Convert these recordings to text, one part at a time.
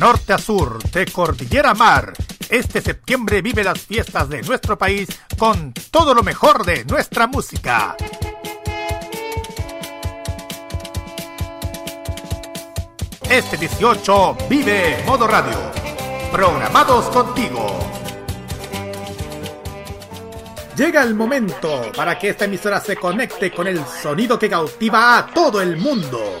norte a sur, de cordillera a mar, este septiembre vive las fiestas de nuestro país con todo lo mejor de nuestra música. Este 18 vive Modo Radio. Programados contigo. Llega el momento para que esta emisora se conecte con el sonido que cautiva a todo el mundo.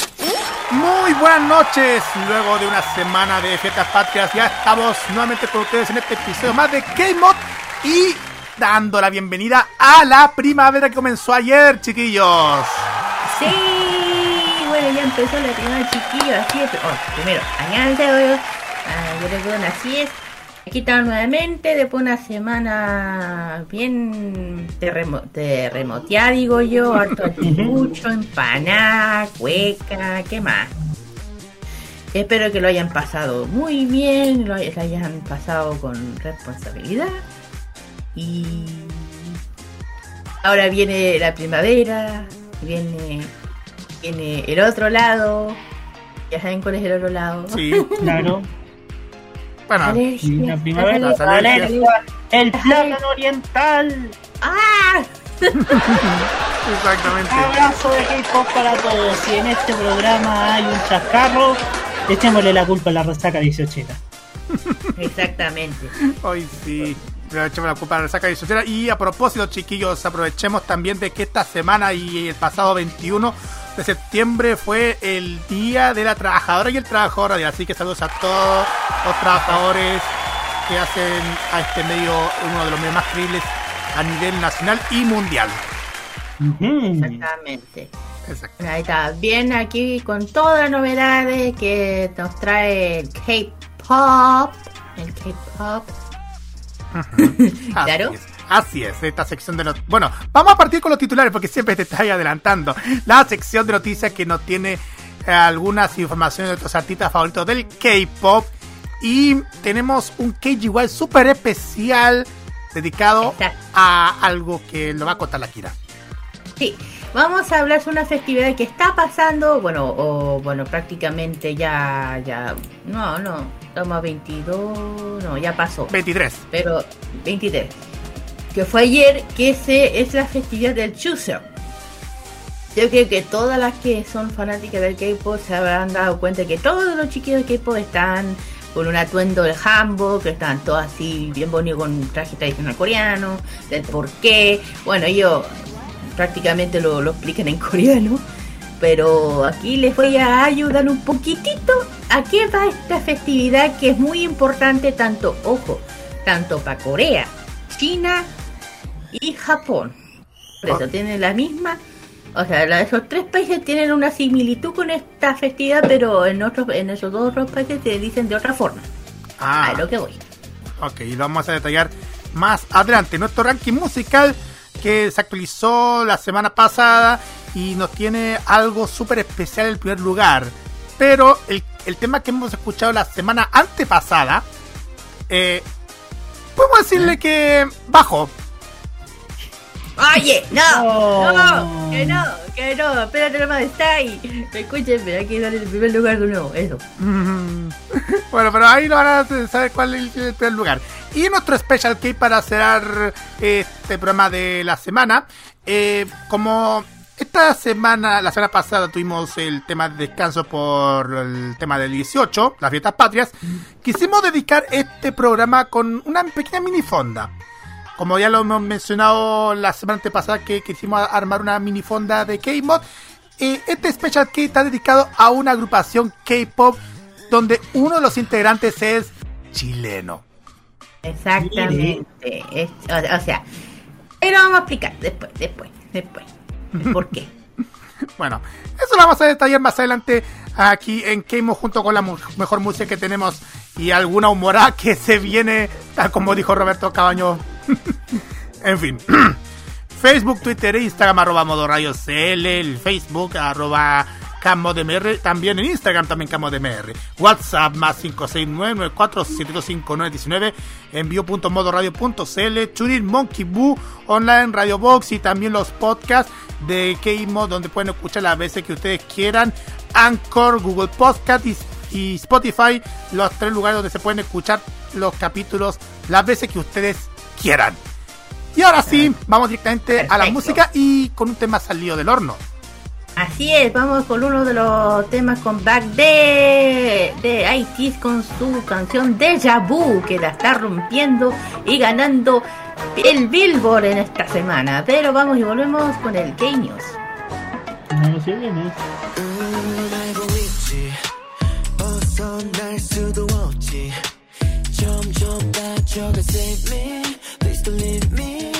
Muy buenas noches, luego de una semana de fiestas patrias ya estamos nuevamente con ustedes en este episodio más de K-Mod y dando la bienvenida a la primavera que comenzó ayer, chiquillos. Sí, bueno, ya empezó la primavera, chiquillos, así es. Oh, primero, añade, ah, yo recuerdo así es. Aquí estamos nuevamente después de una semana bien terremo terremoteada, digo yo, harto mucho, empanada, cueca, ¿qué más? Espero que lo hayan pasado muy bien, lo hayan pasado con responsabilidad. Y ahora viene la primavera, viene, viene el otro lado. Ya saben cuál es el otro lado. Sí, claro. Bueno, la primavera, el plátano oriental. ¡Ah! Exactamente. Abrazo de K-pop para todos. Y en este programa hay un chascarro, echémosle la culpa a la resaca 18. Exactamente. Hoy sí aprovechemos la culpa de la resaca de Y a propósito, chiquillos, aprovechemos también de que esta semana y el pasado 21 de septiembre fue el Día de la Trabajadora y el Trabajador Así que saludos a todos los trabajadores que hacen a este medio uno de los medios más creíbles a nivel nacional y mundial. Exactamente. Ahí está, bien aquí con todas las novedades que nos trae el K-Pop. El K-Pop claro. Así es, esta sección de noticias. Bueno, vamos a partir con los titulares porque siempre te estás adelantando. La sección de noticias que nos tiene eh, algunas informaciones de nuestros artistas favoritos del K-pop. Y tenemos un KGY súper especial dedicado a algo que lo va a contar la Kira. Sí, vamos a hablar de una festividad que está pasando, bueno, o bueno, prácticamente ya, ya, no, no, estamos a 22, no, ya pasó. 23. Pero 23. Que fue ayer, que ese es la festividad del Chuseok. Yo creo que todas las que son fanáticas del K-pop se habrán dado cuenta que todos los chiquillos de K-pop están con un atuendo del hanbok, que están todos así bien bonitos con traje tradicional coreano, del por qué. Bueno, yo prácticamente lo, lo explican en coreano pero aquí les voy a ayudar un poquitito a qué va esta festividad que es muy importante tanto, ojo, tanto para Corea, China y Japón. Por eso tienen la misma, o sea, esos tres países tienen una similitud con esta festividad, pero en otros, en esos dos otros países te dicen de otra forma. Ah, a lo que voy. Ok, y vamos a detallar más adelante. Nuestro ranking musical que se actualizó la semana pasada y nos tiene algo súper especial en el primer lugar. Pero el, tema que hemos escuchado la semana antepasada, eh, podemos decirle que bajó. Oye, no, no, que no, que no, espérate nomás, está ahí. Escúchenme, hay que darle el primer lugar de nuevo, eso. bueno, pero ahí lo van a saber cuál es el primer lugar. Y nuestro special key para cerrar este programa de la semana, eh, como esta semana, la semana pasada tuvimos el tema de descanso por el tema del 18, las fiestas patrias. Quisimos dedicar este programa con una pequeña minifonda. Como ya lo hemos mencionado la semana pasada que quisimos armar una minifonda de K-Mod, eh, este Special K está dedicado a una agrupación K-Pop donde uno de los integrantes es chileno. Exactamente. o, sea, pero vamos a explicar después, después, después. ¿Por qué? bueno, eso lo vamos a detallar más adelante aquí en Keimo junto con la mejor música que tenemos y alguna humorada que se viene, tal como dijo Roberto Cabaño. en fin. Facebook, Twitter e Instagram, arroba modo radio CL, el Facebook, arroba CamODMR, también en Instagram también CamODMR, WhatsApp más 569-4725919, envío.modoradio.cl, Churin, Monkey Boo, online, Radio Box y también los podcasts de Keimo donde pueden escuchar las veces que ustedes quieran, Anchor, Google Podcast y, y Spotify, los tres lugares donde se pueden escuchar los capítulos las veces que ustedes quieran. Y ahora sí, vamos directamente a la música y con un tema salido del horno. Así es, vamos con uno de los temas con back de, de ITs con su canción Deja Vu, que la está rompiendo y ganando el Billboard en esta semana. Pero vamos y volvemos con el K-News. No 점점 다져가 save me please don't leave me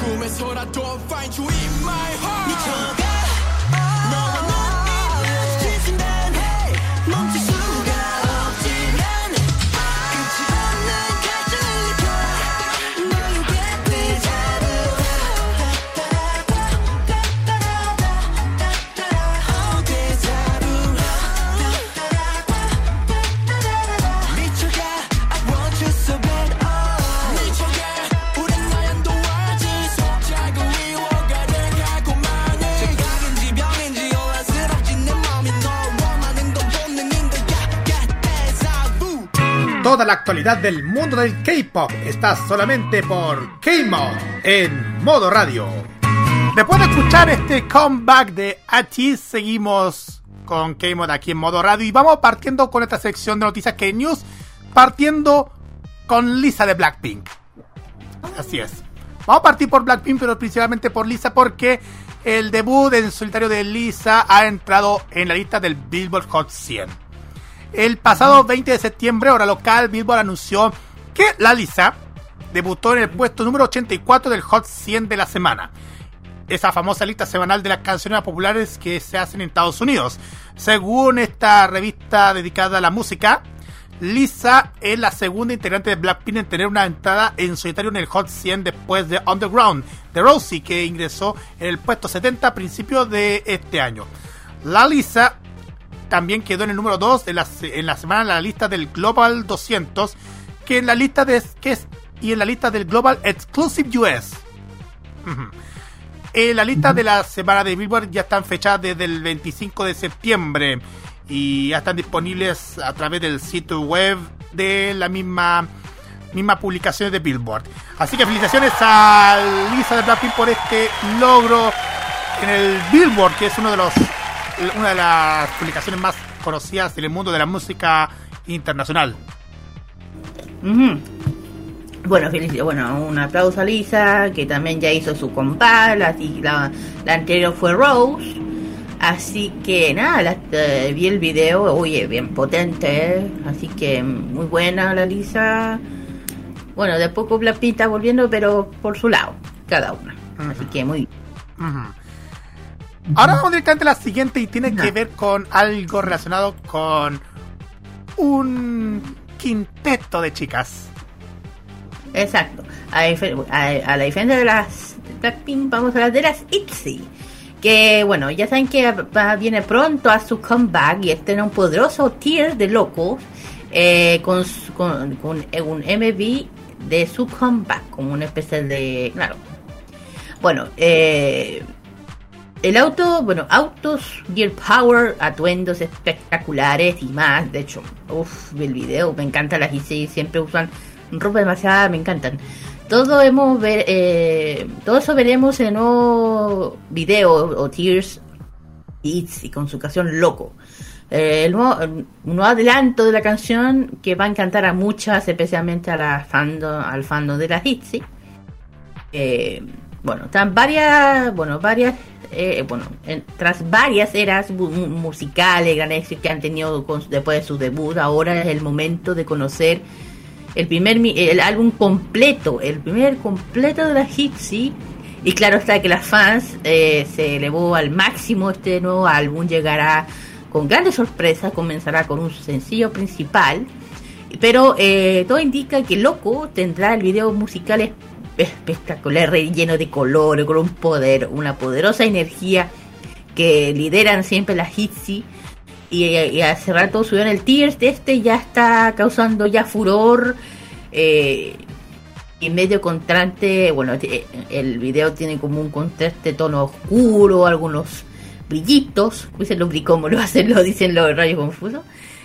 꿈에서라도 find you in my heart La actualidad del mundo del K-pop está solamente por K-Mod en modo radio. Después de escuchar este comeback de Achi, seguimos con K-Mod aquí en modo radio y vamos partiendo con esta sección de noticias K-News, partiendo con Lisa de Blackpink. Así es. Vamos a partir por Blackpink, pero principalmente por Lisa, porque el debut en solitario de Lisa ha entrado en la lista del Billboard Hot 100. El pasado 20 de septiembre, hora local, Billboard anunció que la Lisa debutó en el puesto número 84 del Hot 100 de la semana. Esa famosa lista semanal de las canciones más populares que se hacen en Estados Unidos. Según esta revista dedicada a la música, Lisa es la segunda integrante de Blackpink en tener una entrada en solitario en el Hot 100 después de Underground de Rosie, que ingresó en el puesto 70 a principios de este año. La Lisa también quedó en el número 2 en la, en la semana en la lista del Global 200 que en la lista de que es y en la lista del Global Exclusive US. En la lista de la semana de Billboard ya están fechadas desde el 25 de septiembre y ya están disponibles a través del sitio web de la misma misma publicación de Billboard. Así que felicitaciones a Lisa de Blackpink por este logro en el Billboard, que es uno de los una de las publicaciones más conocidas en el mundo de la música internacional. Bueno, felici- bueno, un aplauso a Lisa, que también ya hizo su compás, la, la, la anterior fue Rose. Así que nada, la- eh, vi el video, oye, bien potente, ¿eh? así que muy buena la Lisa. Bueno, de poco Blackpink está volviendo, pero por su lado, cada una. Así que muy Ujú. Ahora vamos directamente a la siguiente y tiene que ver con algo relacionado con un quinteto de chicas. Exacto. A, difer- a- a la diferencia de las Blackpink, vamos a hablar de las ITZY. Que bueno, ya saben que va- viene pronto a su comeback y este era un poderoso tier de locos eh, con, su- con, con un MV de su comeback, como una especie de. Claro. Bueno, eh, el auto, bueno, autos, gear power, atuendos espectaculares y más. De hecho, uff, el video, me encanta las IC, siempre usan ropa demasiada, me encantan. Todo hemos ver, eh, todo eso veremos en el nuevo video o Tears It's con su canción Loco. Eh, el nuevo, nuevo adelanto de la canción que va a encantar a muchas, especialmente a la fandom, al fandom de las ITZY. Eh, bueno, están varias, bueno, varias, eh, bueno, en- tras varias eras mu- mu- musicales, gran que han tenido con- después de su debut, ahora es el momento de conocer el primer, el álbum completo, el primer completo de la Gypsy. Y claro está que las fans eh, se elevó al máximo este nuevo álbum, llegará con grandes sorpresas, comenzará con un sencillo principal. Pero eh, todo indica que Loco tendrá el video musical espectacular, lleno de color, con un poder, una poderosa energía que lideran siempre las Hitzy. Y, hace rato subieron el de este, ya está causando ya furor. Eh, y medio contraste, bueno, t- el video tiene como un contraste tono oscuro, algunos brillitos, dicen los bri- como lo hacen, lo dicen los rayos confusos,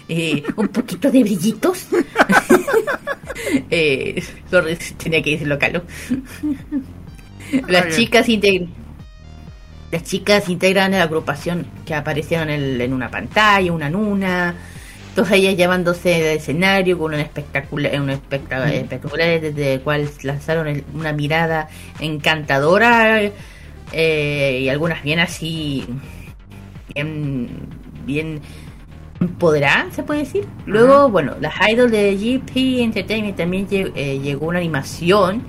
eh, un poquito de brillitos. eh, sorry, tenía que decirlo calo. Las chicas integran las chicas integran la agrupación que aparecieron en, en una pantalla, una nuna, todas ellas llevándose del escenario con un espectacular, un espectacular, espectacular desde el cual lanzaron el- una mirada encantadora eh, y algunas bien así, bien, bien empoderadas, se puede decir. Luego, bueno, las idols de GP Entertainment también eh, llegó una animación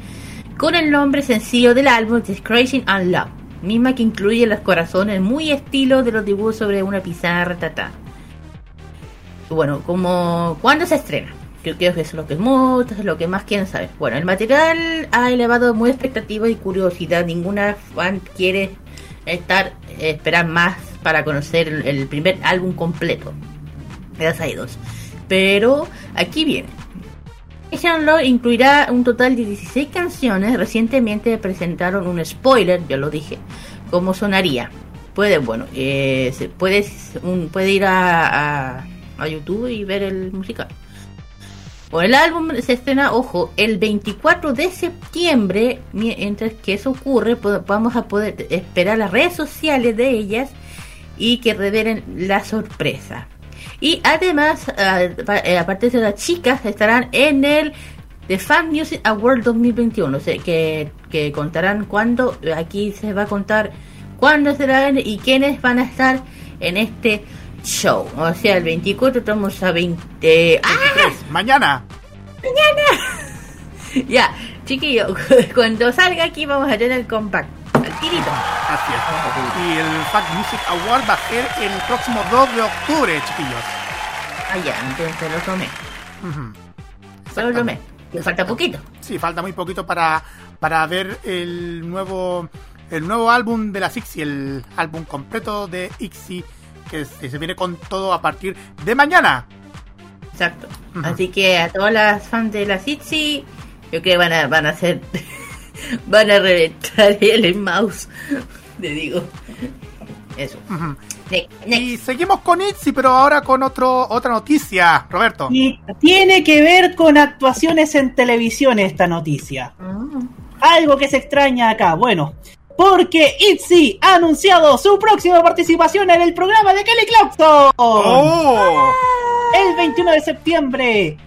con el nombre sencillo del álbum Discretion and Love, misma que incluye los corazones muy estilo de los dibujos sobre una pizarra, tata. Bueno, como ¿cuándo se estrena? Yo creo que eso es lo que es mucho, es lo que más quieren saber. Bueno, el material ha elevado muy expectativa y curiosidad. Ninguna fan quiere estar esperar más para conocer el primer álbum completo Pero aquí viene. Lo incluirá un total de 16 canciones. Recientemente presentaron un spoiler, ya lo dije, cómo sonaría. Puede, bueno, eh, se puede, ir a, a, YouTube y ver el musical. El álbum se estrena, ojo, el 24 de septiembre. Mientras que eso ocurre, vamos a poder esperar las redes sociales de ellas y que revelen la sorpresa. Y además, pa- eh, aparte de las chicas, estarán en el The Fan Music Award 2021. O sea, que, que contarán cuándo, aquí se va a contar cuándo serán y quiénes van a estar en este show. O sea, el 24 estamos a 20... ¡Ah! 23, mañana. Ya, chiquillo, cuando salga aquí vamos a tener el compact. Así es. Y el Fact Music Award va a ser el próximo 2 de octubre, chiquillos. Ah, ya, entonces lo tomé. Ujú. Solo lo tomé. Me falta poquito. Sí, falta muy poquito para, para ver el nuevo el nuevo álbum de la Ixi, el álbum completo de Ixi, que se, se viene con todo a partir de mañana. Exacto. Así que a todas las fans de la ITZY, yo creo que van a, van a hacer. Van a reventar el mouse. Te digo. Eso. Next. Y seguimos con Itzy, pero ahora con otro otra noticia, Roberto. Y tiene que ver con actuaciones en televisión esta noticia. Ah. Algo que se extraña acá, bueno, porque ITZY ha anunciado su próxima participación en el programa de Kelly Clarkson. ¡Oh! El 21 de septiembre,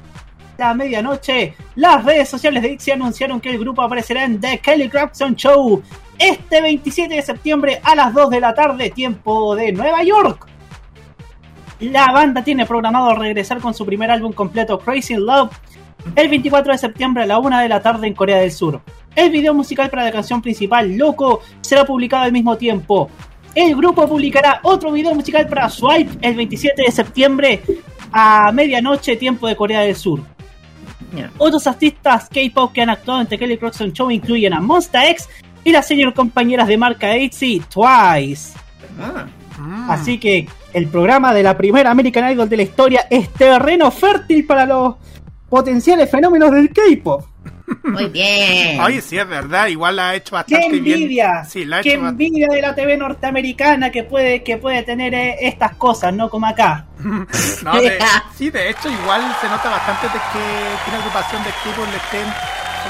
medianoche, las redes sociales de ITZY anunciaron que el grupo aparecerá en The Kelly Clarkson Show este 27 de septiembre a las 2 de la tarde, tiempo de Nueva York. La banda tiene programado regresar con su primer álbum completo, Crazy Love, el 24 de septiembre a la 1 de la tarde en Corea del Sur. El video musical para la canción principal, Loco, será publicado al mismo tiempo. El grupo publicará otro video musical para Swipe el 27 de septiembre a medianoche, tiempo de Corea del Sur. Otros artistas K-pop que han actuado en The Kelly Clarkson Show incluyen a Monsta X y las señor compañeras de marca ITZY, Twice. Ah. Mm. Así que el programa de la primera American Idol de la historia es terreno fértil para los potenciales fenómenos del K-pop. Muy bien. Oye, sí, es verdad, igual la ha hecho ¡Qué bastante bien. envidia! Sí, la ha ¡Qué hecho envidia de la TV norteamericana que puede, que puede tener eh, estas cosas, no como acá! No, de- sí, de hecho, igual se nota bastante de que, una agrupación de equipos le estén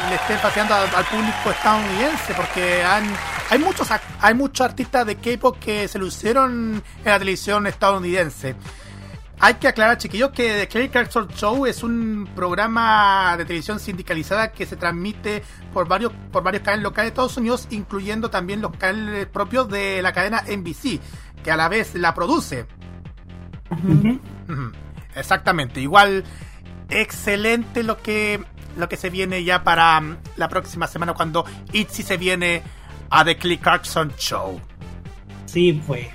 le estén paseando al, al público estadounidense porque han, hay muchos hay muchos artistas de K-pop que se lucieron en la televisión estadounidense. Hay que aclarar, chiquillos, que The Kelly Clarkson Show es un programa de televisión sindicalizada que se transmite por varios por varios canales locales de Estados Unidos, incluyendo también los canales propios de la cadena NBC, que a la vez la produce. Exactamente, igual excelente lo que lo que se viene ya para mm, la próxima semana cuando Itzy se viene a The Kelly Clarkson Show. Sí, pues.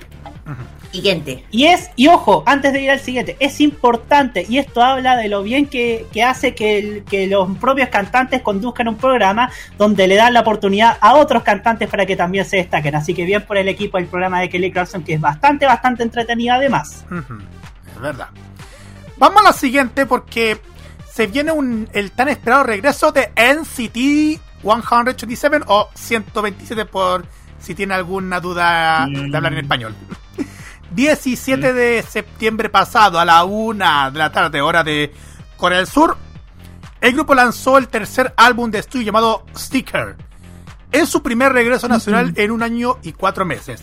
Siguiente. Y es, y ojo, antes de ir al siguiente, es importante, y esto habla de lo bien que, que hace que, el- que los propios cantantes conduzcan un programa donde le dan la oportunidad a otros cantantes para que también se destaquen. Así que bien por el equipo del programa de Kelly Clarkson, que es bastante, bastante entretenido además. Es verdad. Vamos a la siguiente porque se viene un, el tan esperado regreso de NCT 127 o 127 por si tiene alguna duda de hablar en español. 17 de septiembre pasado a la una de la tarde, hora de Corea del Sur, el grupo lanzó el tercer álbum de estudio llamado Sticker. Es su primer regreso nacional en un año y cuatro meses.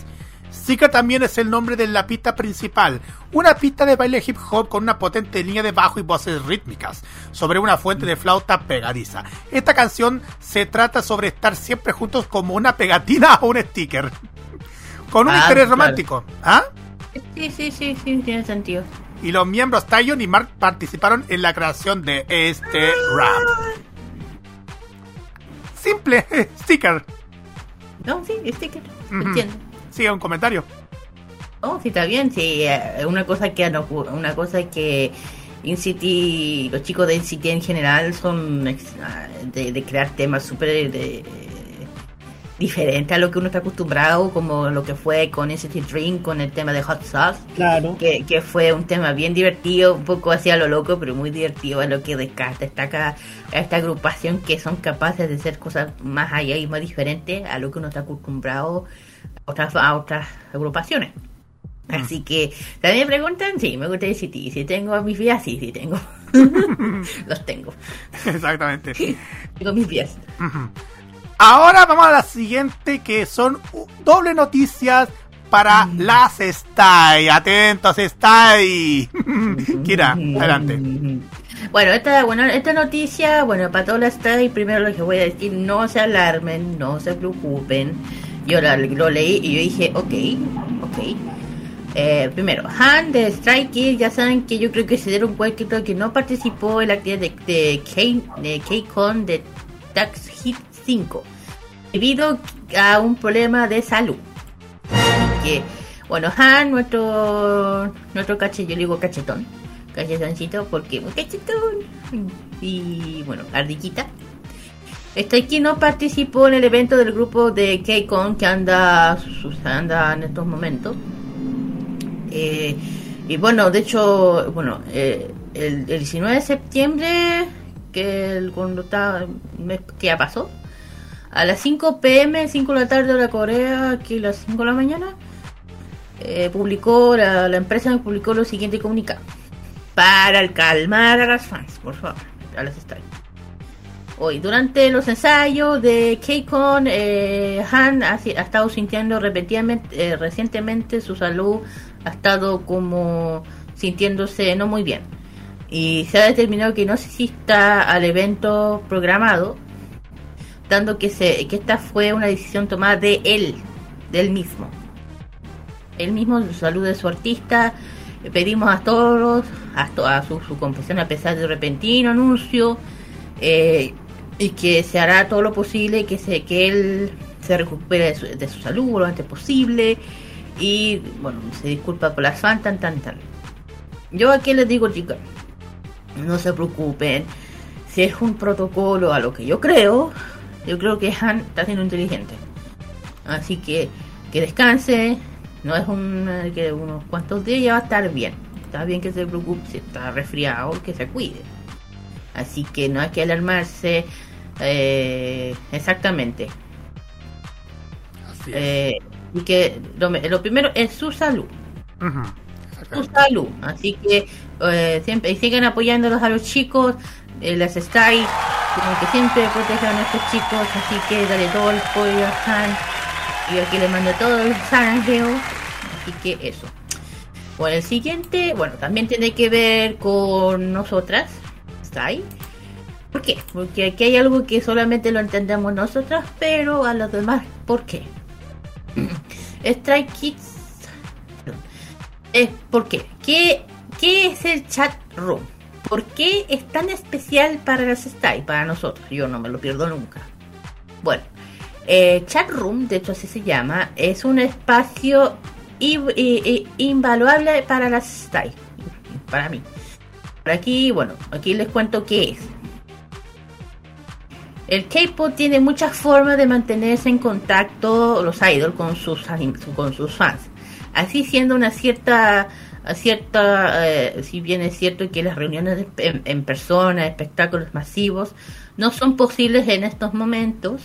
Sticker también es el nombre de la pista principal, una pista de baile hip hop con una potente línea de bajo y voces rítmicas, sobre una fuente de flauta pegadiza. Esta canción se trata sobre estar siempre juntos como una pegatina o un sticker. Con un Ah, interés claro. romántico. ¿Ah? Sí, sí, sí, sí, tiene sentido. y los miembros Tayon y Mark participaron en la creación de este rap. Simple, sticker. No, sí, sticker. Entiendo. Sigue un comentario. Oh, sí, está bien. Sí, eh, una cosa que una cosa que InCity, los chicos de InCity en general son ah, de, de crear temas súper de- diferentes a lo que uno está acostumbrado, como lo que fue con InCity Dream, con el tema de Hot Sauce. Claro. que, que fue un tema bien divertido, un poco hacia lo loco, pero muy divertido a lo que destaca a esta agrupación que son capaces de hacer cosas más allá y más diferentes a lo que uno está acostumbrado a otras, a otras agrupaciones. Así que, también me preguntan, sí, me gusta decir si, si tengo a mis vías, sí, sí tengo. Los tengo. Exactamente. Tengo mis vías. Ujú. Ahora vamos a la siguiente que son doble noticias para las Stay. Atentos, Stay. Kira, adelante. Bueno, esta, bueno, esta noticia, bueno, para todas las stay, primero lo que voy a decir, no se alarmen, no se preocupen. Yo la- lo leí y yo dije, ok, ok. Eh, primero, Han de Strike ya saben que yo creo que se dieron cuenta que no participó en la actividad de, de, K, de K-Con de Tax Hit 5 debido a un problema de salud. Que, bueno, Han, nuestro, nuestro cache, yo digo cachetón, cachetoncito, porque cachetón. Y bueno, ardillita. Este aquí no participó en el evento del grupo de K-Con que anda, anda en estos momentos. Eh, y bueno, de hecho, bueno, eh, el, el 19 de septiembre, que el, cuando mes que ya pasó, a las 5 pm, 5 de la tarde de la Corea, aquí a las 5 de la mañana, eh, publicó, la, la empresa publicó lo siguiente comunicado. Para calmar a las fans, por favor, a las estrellas. Hoy, durante los ensayos de K-Con, eh, Han ha, estado sintiendo repetidamente, eh, recientemente su salud ha estado como sintiéndose no muy bien. Y se ha determinado que no se asista al evento programado, que, esta fue una decisión tomada de él, del mismo. Él mismo, salud de su artista, pedimos a todos, a, su, su confesión a pesar del repentino anuncio, eh, y que se hará todo lo posible que se que él se recupere de su, salud lo antes posible y bueno se disculpa por las fans tan tan tan yo aquí les digo chicos no se preocupen si es un protocolo a lo que yo creo yo creo que Han está siendo inteligente así que que descanse no es un eh, que unos cuantos días ya va a estar bien está bien que se preocupe si está resfriado que se cuide Así que no hay que alarmarse. eh, exactamente. Así es. Eh, y que lo, lo primero es su salud. Su salud. Así que eh, siempre y sigan apoyándolos a los chicos. Eh, estáis. Como que siempre protejan a estos chicos. Así que dale todo el apoyo a Han. Y aquí les mando todo el sanjeo. Así que eso. Bueno, el siguiente, bueno, también tiene que ver con nosotras. ¿Está ahí? ¿Por qué? Porque aquí hay algo que solamente lo entendemos nosotras, pero a los demás, ¿por qué? Strike Kids. Eh, ¿Por qué? qué? ¿Qué es el chat room? ¿Por qué es tan especial para las Stay, para nosotros? Yo no me lo pierdo nunca. Bueno, eh, chat room, de hecho así se llama, es un espacio invaluable para las Stay, para mí. Por aquí, bueno, aquí les cuento qué es. El K-pop tiene muchas formas de mantenerse en contacto los idols con sus fans. Así siendo una cierta a cierta eh, si bien es cierto que las reuniones en, persona, espectáculos masivos no son posibles en estos momentos,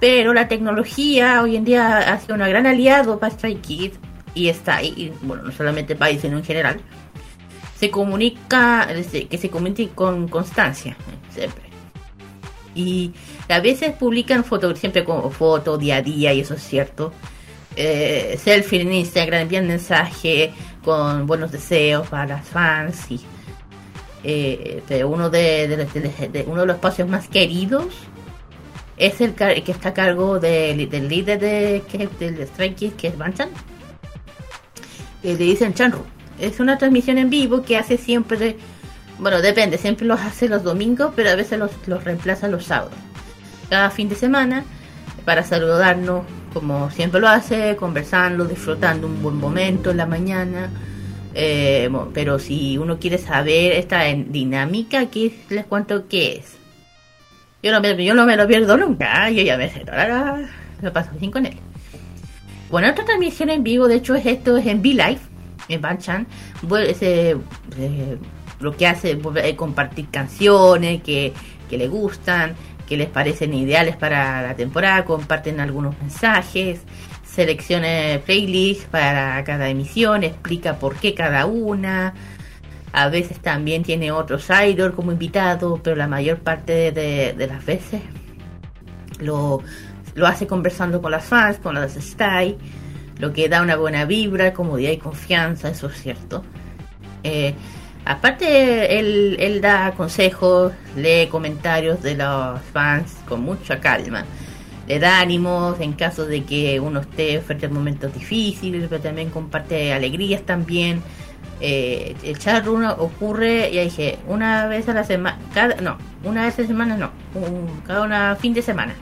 pero la tecnología hoy en día ha sido un gran aliado para Stray Kids y está ahí, bueno, no solamente país, sino en general. Se comunica, que se comunique con constancia, siempre y a veces publican fotos, siempre como fotos día a día, y eso es cierto. Eh, selfie en Instagram, envían mensaje con buenos deseos para las fans. Y, eh, uno de, uno de los espacios más queridos es el que está a cargo del, líder de, que, del Stray Kids, que es Banchan. Eh, le dicen Chanru. Es una transmisión en vivo que hace siempre bueno, depende, siempre los hace los domingos, pero a veces los, los reemplaza los sábados. Cada fin de semana, para saludarnos, como siempre lo hace, conversando, disfrutando un buen momento en la mañana. Eh, pero si uno quiere saber esta dinámica, aquí les cuento qué es. Yo no me, yo no me lo pierdo nunca, ¿eh? yo ya me sé, lo paso bien con él. Bueno, otra transmisión en vivo, de hecho, es esto, es en V-Live, en Banchan. Eh, lo que hace es volver a compartir canciones que, que le gustan, que les parecen ideales para la temporada, comparten algunos mensajes, selecciona playlists para cada emisión, explica por qué cada una. A veces también tiene otros idols como invitados, pero la mayor parte de, las veces lo, lo hace conversando con las fans, con las stay, lo que da una buena vibra, comodidad y confianza, eso es cierto. Eh, aparte, él, él da consejos, lee comentarios de los fans con mucha calma. Le da ánimos en caso de que uno esté frente a momentos difíciles, pero también comparte alegrías también. Eh, el chat room ocurre, ya dije, una vez a la semana, cada, no, una vez a la semana no, un- cada una fin de semana.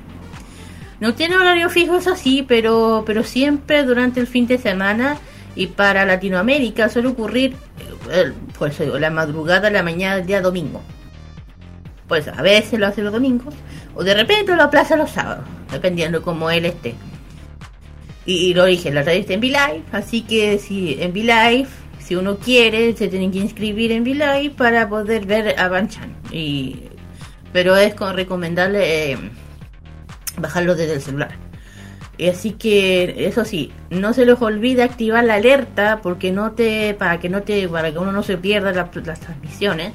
No tiene horario fijo, eso sí, pero, pero siempre durante el fin de semana y para Latinoamérica suele ocurrir digo, la madrugada, la mañana del día domingo. Pues a veces lo hace los domingos o de repente lo aplaza los sábados, dependiendo como él esté. Y, lo dije, la está en V-Live, así que si en V-Live, si uno quiere, se tiene que inscribir en V-Live para poder ver a Banchan. Y, pero es con recomendable eh, bajarlo desde el celular. Así que, eso sí, no se les olvide activar la alerta porque no te, para que no te, para que uno no se pierda la- las transmisiones.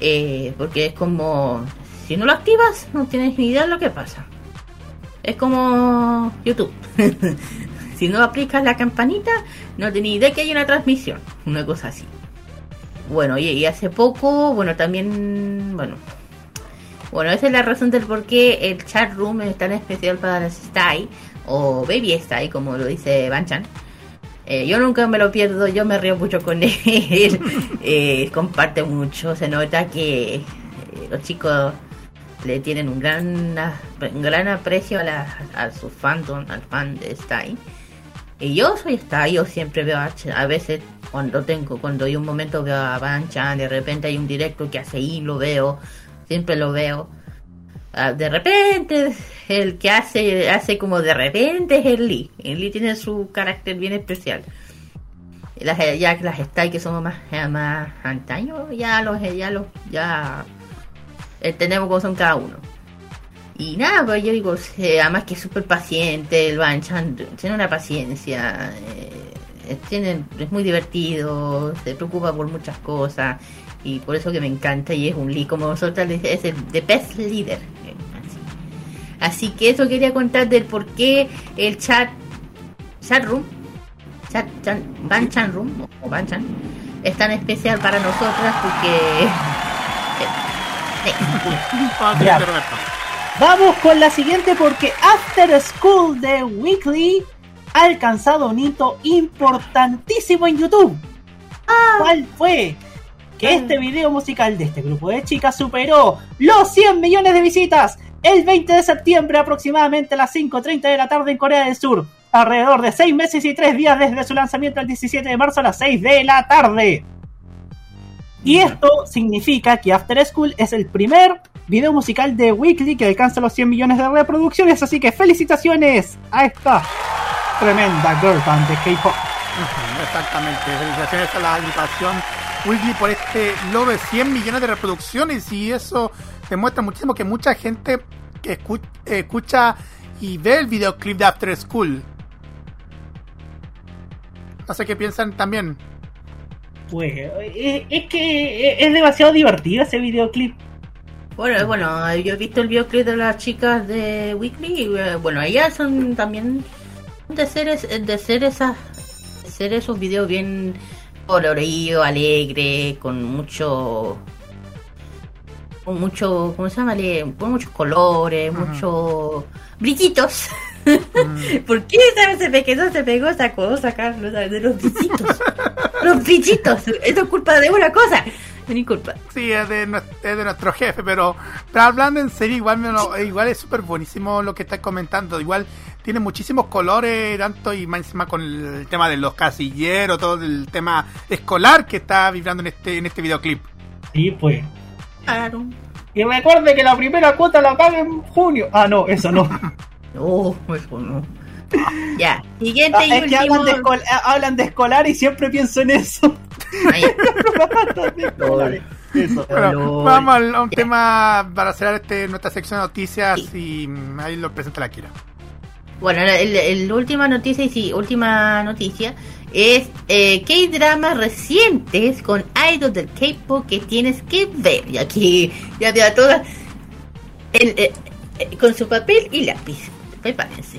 Eh, porque es como, si no lo activas, no tienes ni idea de lo que pasa. Es como YouTube. si no aplicas la campanita, no tienes idea que hay una transmisión. Una cosa así. Bueno, y, y hace poco, bueno, también, bueno. Bueno, esa es la razón del por qué el chat room es tan especial para las Stay, o Baby Stay, como lo dice Banchan. Eh, yo nunca me lo pierdo, yo me río mucho con él, eh, comparte mucho, se nota que eh, los chicos le tienen un gran, un gran aprecio a, la, a fandom, al fan de Stay. Y yo soy Stay, yo siempre veo a veces cuando tengo, cuando hay un momento veo a Banchan, de repente hay un directo que hace y lo veo, siempre lo veo. Ah, de repente, el que hace, hace como de repente es el Lee. El Lee tiene su carácter bien especial. Las, ya que las Stay que somos más, ya más antaños, ya los, ya los, ya eh, tenemos como son cada uno. Y nada, pues yo digo, eh, además que es súper paciente, el Banchan tiene una paciencia, eh, tiene, es muy divertido, se preocupa por muchas cosas y por eso que me encanta y es un Lee, como nosotros le es el the best leader. Así. Así que eso quería contar del por qué el chat, chat room, chat, chat, Banchan room o Banchan es tan especial para nosotras porque... Vamos con la siguiente porque After School de Weekly ha alcanzado un hito importantísimo en YouTube. ¿Cuál fue? Que este video musical de este grupo de chicas superó los 100 millones de visitas el 20 de septiembre aproximadamente a las 5.30 de la tarde en Corea del Sur. Alrededor de 6 meses y 3 días desde su lanzamiento el 17 de marzo a las 6 de la tarde. Y esto significa que After School es el primer video musical de Weekly que alcanza los 100 millones de reproducciones, así que felicitaciones a esta tremenda girl band de K-pop. Exactamente, felicitaciones a la agrupación Weekly por este logro de 100 millones de reproducciones y eso demuestra muchísimo que mucha gente que escu- eh, escucha y ve el videoclip de After School. No sé qué piensan también. Pues es, es que es demasiado divertido ese videoclip. Bueno, bueno, yo he visto el videoclip de las chicas de Weekly y eh, bueno, ellas son también de ser, es- de ser esas de ser esos videos bien colorido, alegre, con mucho con mucho, ¿cómo se llama? Con muchos colores, muchos brillitos. Mm, ¿Por qué sabes se quedó, se pegó esa cosa, Carlos? De los brillitos. los brillitos. Eso es culpa de una cosa. Es culpa. Sí, es de, nues- es de nuestro jefe, pero, pero hablando en serio, igual, me lo- igual es súper buenísimo lo que estás comentando. Igual tiene muchísimos colores, tanto y más encima con el tema de los casilleros, todo el tema escolar que está vibrando en este, en este videoclip. Sí, pues. Claro. Y recuerde que la primera cuota la paga en junio. Ah, no, eso no. No, eso no. Ya, siguiente Ah, y es que último. hablan de, escol- ah, hablan de escolar y siempre pienso en eso. Eso. Bueno, vamos a un tema para cerrar este, nuestra sección de noticias y mm, ahí lo presenta la Kira. Bueno, la el última noticia, y sí, última noticia, es eh, K-dramas recientes con idols del K-pop que tienes que ver. Y aquí ya te da todas el, eh, eh, con su papel y lápiz. Prepárense.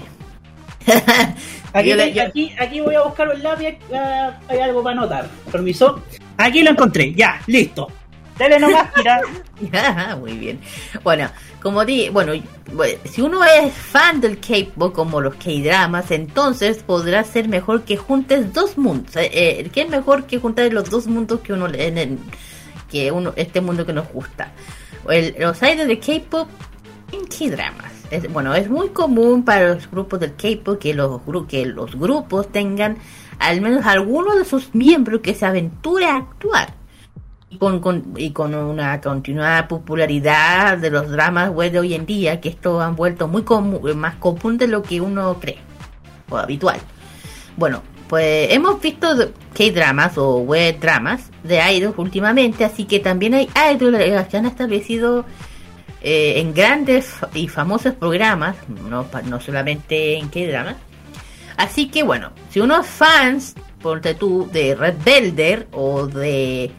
Aquí, aquí, aquí voy a buscar un lápiz. ah, hay algo para anotar. Permiso. Aquí lo encontré. Ya, listo. Dele nomás, Muy bien. Bueno, como di, bueno, si uno es fan del K-pop como los K-dramas, entonces podrá ser mejor que juntes dos mundos. Eh, eh, ¿Qué es mejor que juntar los dos mundos que uno en que uno este mundo que nos gusta? Los idols de K-pop en K-dramas. Es, bueno, es muy común para los grupos del K-pop que los que los grupos tengan al menos alguno de sus miembros que se aventure a actuar y con, con- y con una continuada popularidad de los dramas web de hoy en día, que esto han vuelto muy común, más común de lo que uno cree, o habitual. Bueno, pues hemos visto K-dramas o web dramas de idols últimamente, así que también hay idols que han establecido eh, en grandes y famosos programas, no, no solamente en K-dramas. Así que bueno, si unos fans, ponte tú, de Red Velvet o de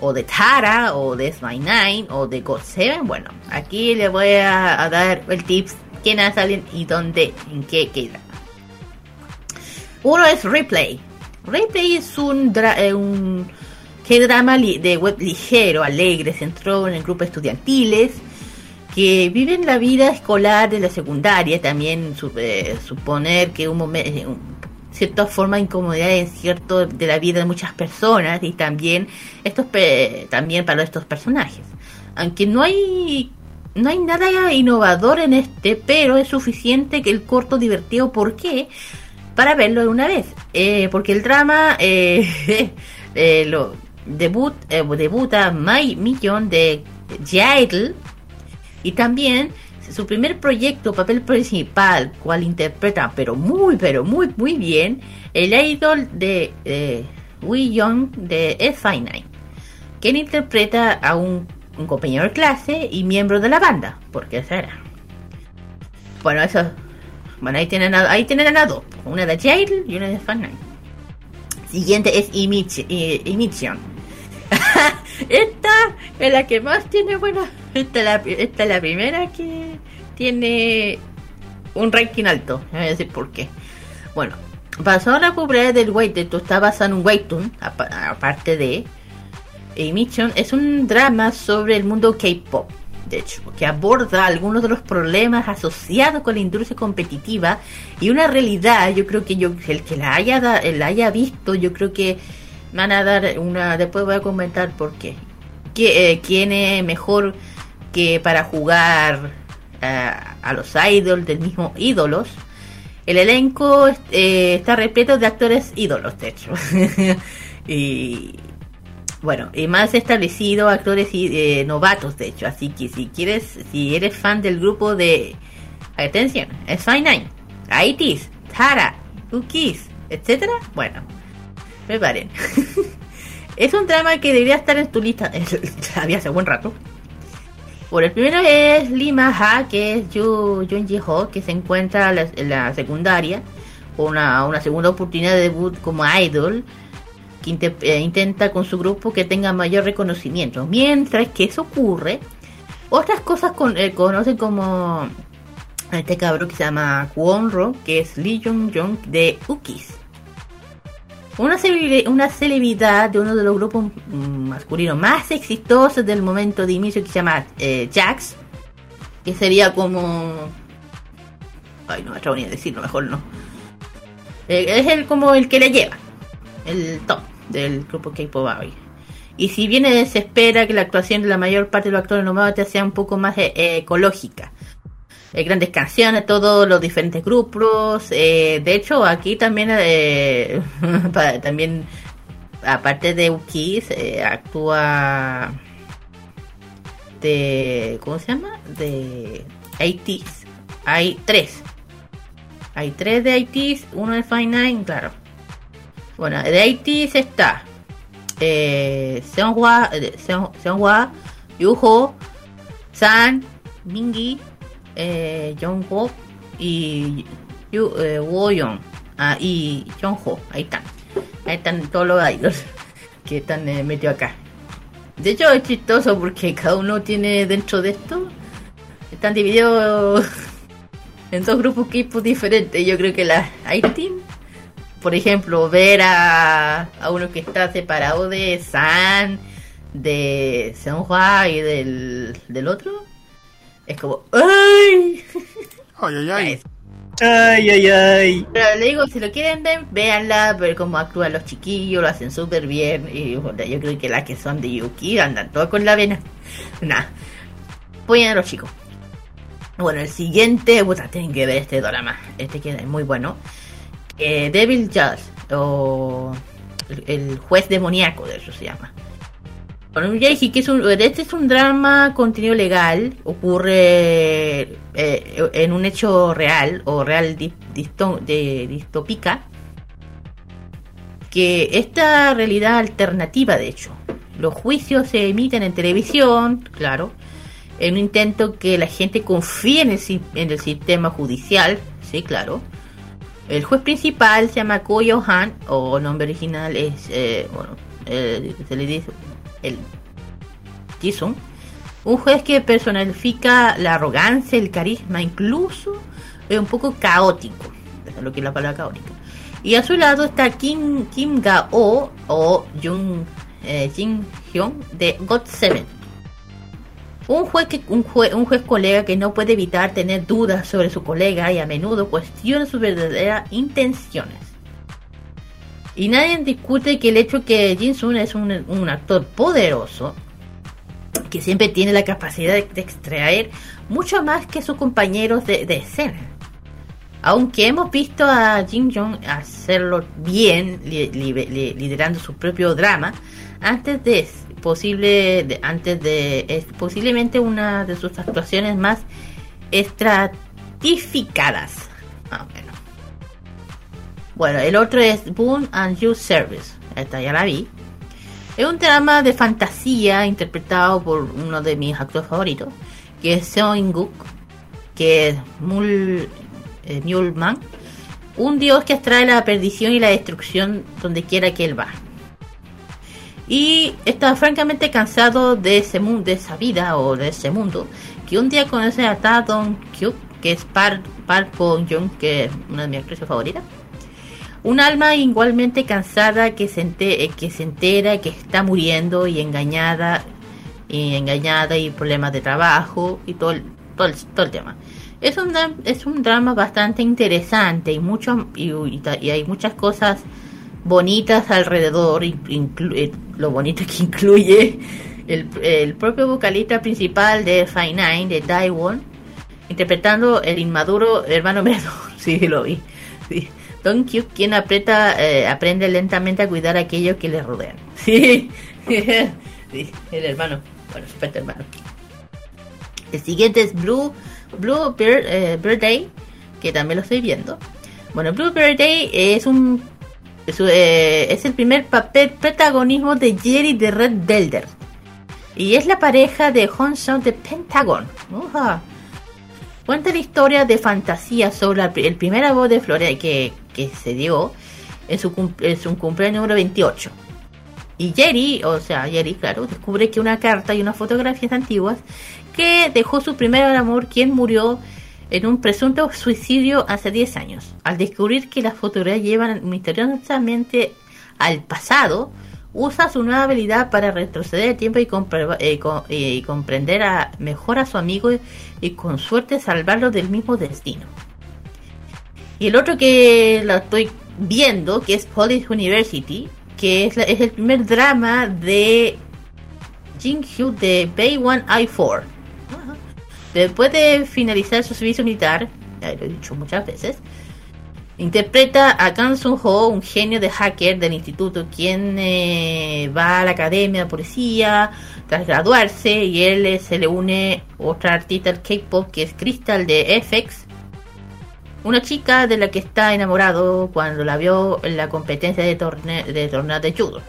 o de Tara o de S9 o de God 7, bueno, aquí le voy a, dar el tips quiénes salen y dónde, en qué K-drama. Uno es Replay. Replay es un, dra- eh, li- de web ligero, alegre, centrado en el grupo estudiantiles que viven la vida escolar de la secundaria. También eh, suponer que un momento, cierta forma de incomodidad en cierto de la vida de muchas personas y también estos también para estos personajes. Aunque no hay no hay nada innovador en este, pero es suficiente que el corto divertido. ¿Por qué? Para verlo de una vez. Eh, porque el drama eh, eh, lo debut, debuta My Million de Jaidl y también su primer proyecto, papel principal, cual interpreta, pero muy, pero muy, muy bien, el idol de eh, Wee Young de F9, quien interpreta a un, compañero de clase y miembro de la banda, porque esa era. Bueno, eso. Bueno, ahí tienen ahí tienen dos, una de Jail y una de F9. Siguiente es eh, Emission. esta es la que más tiene bueno esta es la, esta es la primera que tiene un ranking alto voy a decir por qué. Bueno basado en la popularidad del webtoon está basado en un apa- aparte de Emission es un drama sobre el mundo K-pop de hecho que aborda algunos de los problemas asociados con la industria competitiva y una realidad yo creo que yo el que la haya la haya visto yo creo que van a dar una después voy a comentar por qué. Eh, quién es mejor que para jugar eh, a los idols del mismo ídolos el elenco eh, está repleto de actores ídolos de hecho. Y bueno y más establecido actores eh, novatos de hecho. Así que si quieres si eres fan del grupo de atención es Fine Nine ITs Tara Cookies etcétera bueno preparen. es un drama que debería estar en tu lista. Había hace buen rato. Bueno, el primero es Lima Ha, que es Yu Ji Ho, que se encuentra en la, secundaria. Una, una segunda oportunidad de debut como idol. Que eh, intenta con su grupo que tenga mayor reconocimiento. Mientras que eso ocurre, otras cosas con, eh, conocen como este cabrón que se llama Kwonro, que es Lee Jung Jung de Ukis. Una, celebri- una celebridad de uno de los grupos masculinos más exitosos del momento de inicio que se llama eh, Jax, que sería como... Ay, no me atrevo ni a decirlo, mejor no. Eh, es el como el que le lleva, el top del grupo K-pop. Y si bien se espera que la actuación de la mayor parte de los actores novatos sea un poco más eh, ecológica, eh, grandes canciones, todos los diferentes grupos. eh, de hecho, aquí también, eh, también aparte de Ukis, eh, actúa de, ¿cómo se llama? De ITs. Hay tres. Hay tres de ITs, uno de Fine Nine, claro. Bueno, de ITs está eh, Seonghwa, eh, Seon- Seonghwa, Yuho, San, Mingi, eh, Jongho y Yu, eh, Woyeon ah, y Jongho. Ahí están. Ahí están todos los idols que están eh, metidos acá. De hecho es chistoso porque cada uno tiene dentro de esto están divididos en dos grupos equipos diferentes. Yo creo que la I-Team, por ejemplo, ver a, a uno que está separado de San, de Seonhwa y del, del otro, es como ¡Ay! Ay, ay, ay. Ay, ay, ay. Pero le digo, si lo quieren ver, véanla, ver cómo actúan los chiquillos, lo hacen súper bien. Y bueno, yo creo que las que son de Yuki andan todas con la vena. Nah, apoyen a los chicos. Bueno, el siguiente, puta, tienen que ver este drama. Este que es muy bueno. Eh, Devil Judge, o el, el juez demoníaco, de eso se llama. Bueno, ya dije que es un, este es un drama contenido legal, ocurre eh, en un hecho real o real di- disto- de, distópica. que esta realidad alternativa, de hecho, los juicios se emiten en televisión, claro, en un intento que la gente confíe en el, en el sistema judicial, sí, claro. El juez principal se llama Koyo Han, o nombre original es, eh, bueno, eh, se le dice el Jisung. Un juez que personifica la arrogancia, el carisma, incluso es un poco caótico, lo que es la palabra caótica. Y a su lado está Kim, Kim Ga-oh o Jung eh, Jin Hyun de God Seven. Un juez, que, un, un juez colega que no puede evitar tener dudas sobre su colega y a menudo cuestiona sus verdaderas intenciones. Y nadie discute que el hecho que Jin Sun es un, actor poderoso, que siempre tiene la capacidad de, extraer mucho más que sus compañeros de, escena. Aunque hemos visto a Jin Jong hacerlo bien, li- li- li- liderando su propio drama, antes de posible, antes de es posiblemente una de sus actuaciones más estratificadas. Bueno, el otro es Boon and You Service. Esta ya la vi. Es un drama de fantasía interpretado por uno de mis actores favoritos, que es Seo In-guk, que es Mul, eh, Mulman, un dios que atrae la perdición y la destrucción donde quiera que él va. Y está francamente cansado de ese mundo, de esa vida o de ese mundo, que un día conoce a Ta Dong Kyuk, que es Park Park Bo que es una de mis actrices favoritas. Un alma igualmente cansada que se, ente- eh, que se entera que está muriendo y engañada y engañada y problemas de trabajo y todo el, todo el, todo el tema. Es un, es un drama bastante interesante y, mucho, y, hay muchas cosas bonitas alrededor, eh, lo bonito que incluye el, el propio vocalista principal de Fine Nine, de Daewon, interpretando el inmaduro hermano menor. Sí, lo vi. Sí. Don Kyuk, quien aprieta, eh, aprende lentamente a cuidar a aquellos que le rodean. Sí. el hermano. Bueno, supuesto hermano. El siguiente es Blue, Blue Bird, eh, Birthday, que también lo estoy viendo. Bueno, Blue Birthday es un es, eh, es el primer papel protagonismo de Jerry de Red Belder. Y es la pareja de Hong Song de Pentagon. Uja. Cuenta la historia de fantasía sobre el primer voz de Florida que, que se dio en su, cum- en su cumpleaños número 28. Y Jerry, o sea, Jerry, claro, descubre que una carta y unas fotografías antiguas que dejó su primer amor, quien murió en un presunto suicidio hace 10 años. Al descubrir que las fotografías llevan misteriosamente al pasado, usa su nueva habilidad para retroceder el tiempo y, compre- eh, eh, comprender a, mejor a su amigo y, y con suerte salvarlo del mismo destino. Y el otro que lo estoy viendo, que es Police University, que es, la- es el primer drama de Jin Hyo de Bay One I4. Ajá. Después de finalizar su servicio militar, ya lo he dicho muchas veces, interpreta a Kang Sung Ho, un genio de hacker del instituto, quien eh, va a la academia de policía tras graduarse y él eh, se le une otra artista del K-pop que es Crystal de FX, una chica de la que está enamorado cuando la vio en la competencia de, torne de torneo de judo.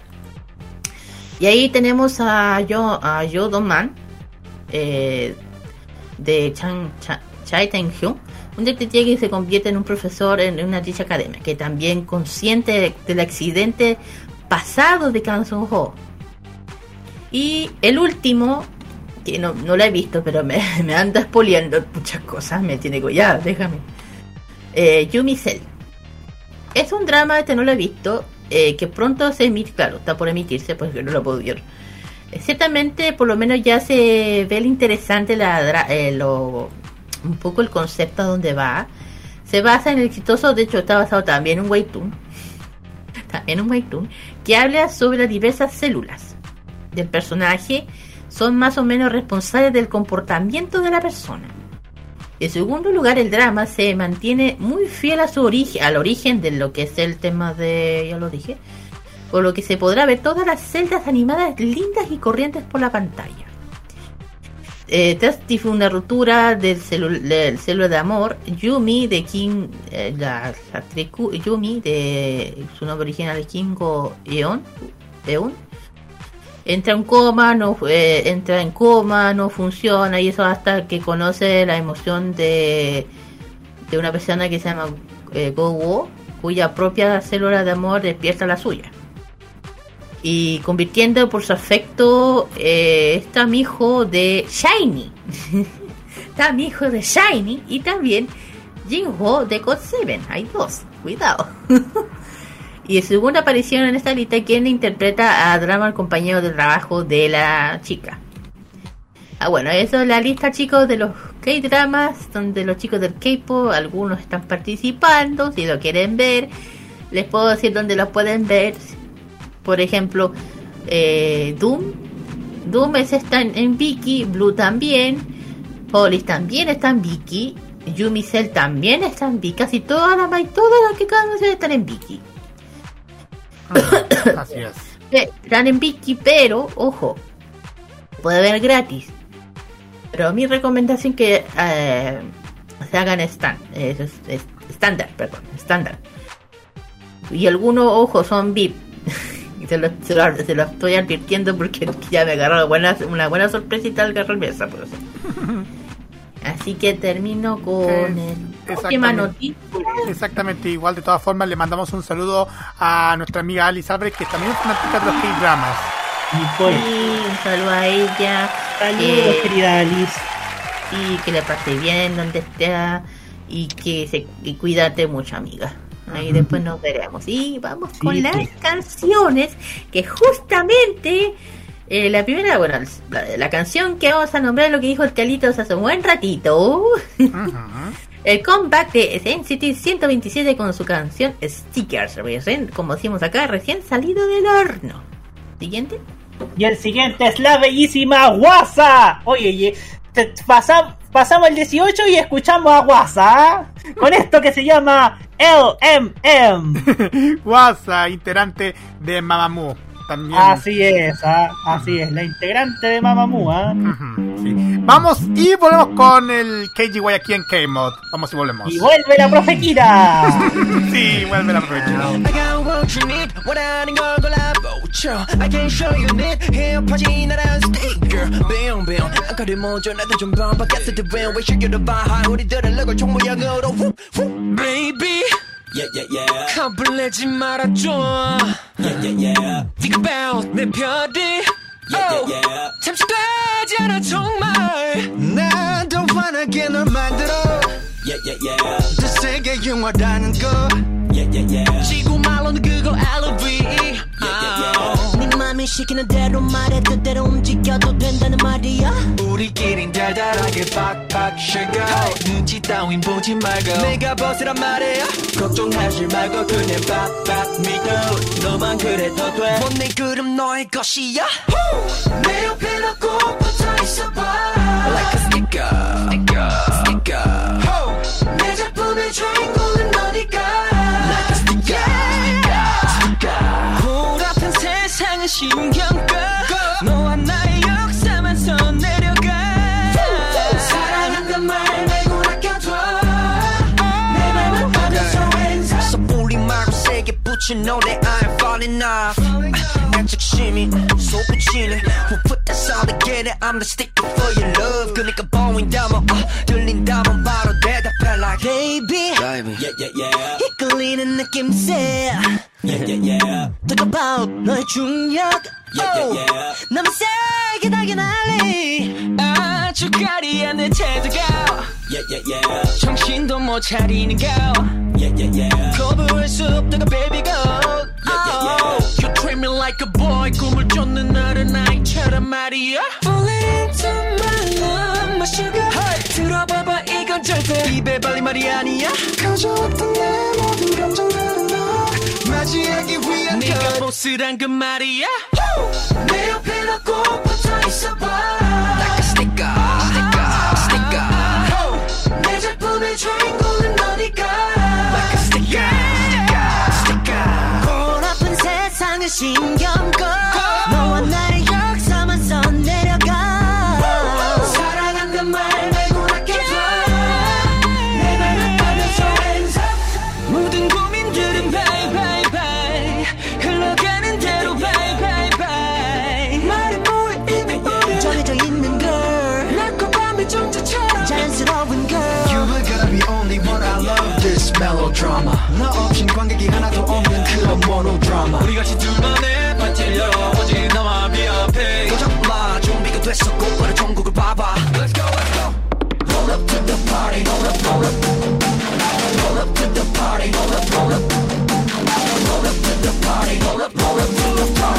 Y ahí tenemos a Yo, a Yo Dong Man, eh, de Chang, Cha- Chai Hyun, un detective que se convierte en un profesor en una dicha academia, que también consciente de- del accidente pasado de Kang Ho. Y el último, que no, no lo he visto, pero me, me anda expoliando muchas cosas, me tiene que déjame. Eh, Yumi Cell. Es un drama, este no lo he visto, eh, que pronto se emite, claro, está por emitirse, pues yo no lo puedo ver. Eh, Ciertamente, por lo menos ya se ve interesante la, eh, lo, un poco el concepto a donde va. Se basa en el exitoso, de hecho está basado también en un webtoon, también un webtoon, que habla sobre las diversas células del personaje, son más o menos responsables del comportamiento de la persona. En segundo lugar, el drama se mantiene muy fiel a su origen, al origen de lo que es el tema de, ya lo dije, por lo que se podrá ver todas las celdas animadas lindas y corrientes por la pantalla. Eh, una ruptura del del célula de amor. Yumi de King, eh, la, actriz Yumi de su nombre original es Kingo Eon, Eun, entra en coma, no eh, entra en coma, no funciona y eso hasta que conoce la emoción de de una persona que se llama eh, Go-Wo, cuya propia célula de amor despierta la suya. Y convirtiendo por su afecto, eh, está mi hijo de Shiny. está mi hijo de Shiny y también Jinho de God 7. Hay dos, cuidado. y su segunda aparición en esta lista, quien interpreta a Drama, el compañero de trabajo de la chica. Ah, bueno, eso es la lista, chicos, de los K-dramas, donde los chicos del K-pop, algunos están participando, si lo quieren ver, les puedo decir dónde los pueden ver. Por ejemplo, eh, Doom, Doom es está en, en Viki, Blue también, Police también está en Viki, Yumi Cell también está en Viki, casi todas las, todas las que de están en. Así es. Eh, Están en Viki, pero, ojo, puede ver gratis. Pero mi recomendación que eh, se hagan stand, es- es- es- estándar, perdón, estándar. Y algunos, ojo, son VIP. Y se, lo, se, lo, se lo estoy advirtiendo porque ya me agarró buena, una buena sorpresita al agarrar mesa. Por eso. Así que termino con Eh, el última noticia. Exactamente igual. De todas formas, le mandamos un saludo a nuestra amiga Alice Álvarez, que también es fanática de los K-dramas. Sí, un saludo a ella. Saludos, Eh, querida Alice. y que le pase bien donde esté y que se y cuídate mucho amiga ahí después nos veremos. Y vamos con las sí. canciones que justamente eh, la primera bueno la, la canción que vamos a nombrar lo que dijo el Calitos hace un buen ratito. El comeback de City 127 con su canción Stickers. Recién, como decimos acá recién salido del horno. Siguiente. Y el siguiente es la bellísima Guasa. Oye, oye, te- pasa- pasamos el 18 y escuchamos a Guasa. ¿ah? Con esto que se llama LMM. Guasa, integrante de Mamamoo. También. Así es, ¿ah? así es, la integrante de Mamamoo. ¿ah? Sí. Vamos y volvemos con el KGY aquí en K-Mod. Vamos y volvemos. Y vuelve la profe Kira. Sí, vuelve la provecho. I got what you need 원하는 걸 골라보죠 I can show you need 힙하지 나란 sticker Bam bam 아까를 먼저 나도 좀 반박했을 때 when we should get a vibe 우리들은 럭을 총 모양으로 whoop, whoop. Baby Yeah yeah yeah 겁을 내지 말아줘 Yeah yeah yeah Think about 내 별이 Yeah yeah yeah 잠시 되지 않아 정말 나도 환하게 널 만들어 Yeah yeah yeah 더 세게 영화라는 거 Yeah yeah yeah 지구 말로는 그걸 LV Yeah yeah 맘이 시키는 대로 말해 뜻대로 움직여도 된다는 말이야. 우리끼린 달달하게 팍팍 sugar 눈치 따윈 보지 말고. 내가 벗으란 말이야. 걱정하지 말고 그냥 팍팍 믿어 너만 그래도 돼못내 그럼 너의 것이야? 내 옆에 너 꼭 붙어 있어봐. Like a sticker Sticker Sticker 내 작품의 주인공은 너 세상은 신경 꺼 너와 나의 역사만 선 내려가 사랑한단 말 말고 아껴둬 내 맘을 받아서 행사 섣불리 말고 세게 붙인 노래 I'm falling off 애착심이 솟구치네 Who put that song together I'm the sticker for your love 그니까 보인다면 어, 들린다면 바로 대답해 like Baby Yeah yeah yeah 이끌리는 느낌새 Yeah yeah yeah Talk about 너의 중력 Yeah yeah yeah 너무 세게 달게 날리 아주 가리한 내 태도가 Yeah yeah yeah 정신도 못 차리는 거 Yeah yeah yeah 거부할 수 없다가 baby go Yeah yeah yeah You treat me like a boy 꿈을 쫓는 어른아이처럼 말이야 Falling into my love my sugar hey. 들어봐봐 이건 절대 입에 발린 말이 아니야 가져왔던 내 모든 감정들은 너 맞이하기 위한 네가 보스란 그 말이야? 내 옆에 너꼭 붙어 있어봐. Like a sticker Sticker Sticker. 내 작품의 주인공은 너니까. Like a sticker Sticker 골아픈 세상을 신경 꺼. 너와 나 드라마 나 없인 관객이 하나도 없는 그런 모노드라마 우리 같이 둘만의 파티를 열어 오직 나와 비앞에 도장 몰라 좀비가 됐어 곧바로 전국을 봐봐 Let's go let's go Roll up to the party roll up roll up Roll up to the party roll up roll up Roll up to the party roll up roll up to the party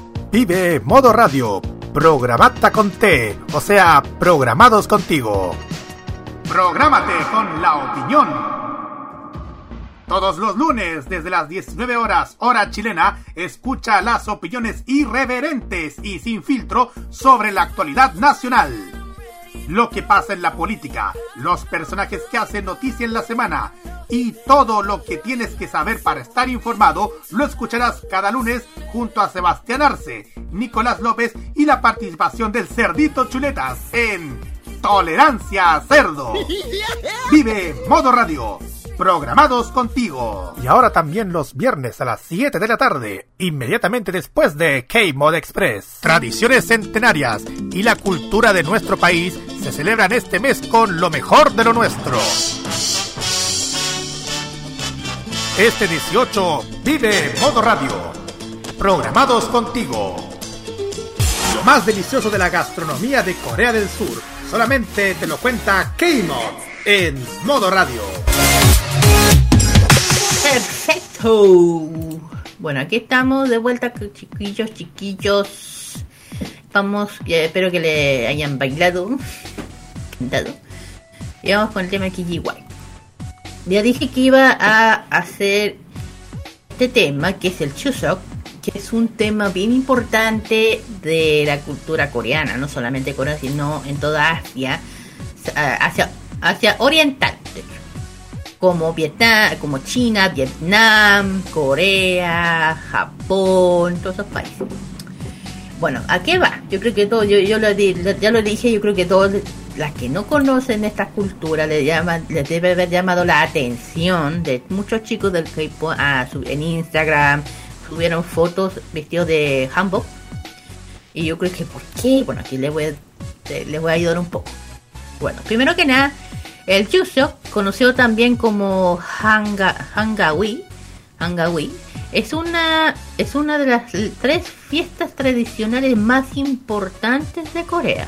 Vive Modo Radio. Programata con T, o sea, programados contigo. Prográmate con la opinión. Todos los lunes, desde las 19 horas, hora chilena, escucha las opiniones irreverentes y sin filtro sobre la actualidad nacional. Lo que pasa en la política, los personajes que hacen noticia en la semana y todo lo que tienes que saber para estar informado lo escucharás cada lunes junto a Sebastián Arce, Nicolás López y la participación del Cerdito Chuletas en Tolerancia Cerdo. Vive Modo Radio. Programados contigo. Y ahora también los viernes a las 7 de la tarde, inmediatamente después de K-Mod Express. Tradiciones centenarias y la cultura de nuestro país se celebran este mes con lo mejor de lo nuestro. Este 18 vive Modo Radio. Programados contigo. Lo más delicioso de la gastronomía de Corea del Sur solamente te lo cuenta K-Mod en Modo Radio. Perfecto. Bueno, aquí estamos de vuelta, chiquillos, chiquillos. Vamos, espero que le hayan bailado, cantado. Y vamos con el tema KGY. Ya dije que iba a hacer este tema, que es el Chuseok, que es un tema bien importante de la cultura coreana, no solamente Corea, sino en toda Asia, Asia, Asia Oriental, como Vietnam, como China, Vietnam, Corea, Japón, todos esos países. Bueno, ¿a qué va? Yo creo que todo, yo, yo lo ya lo dije, yo creo que todas las que no conocen esta cultura les llaman, les debe haber llamado la atención de muchos chicos del K-pop a su- en Instagram, subieron fotos vestidos de hanbok. Y yo creo que ¿por qué? Bueno, aquí les voy les voy a ayudar un poco. Bueno, primero que nada, el Chuseok, conocido también como Hanga, Hangawi, Hangawi, es una, es una de las tres fiestas tradicionales más importantes de Corea.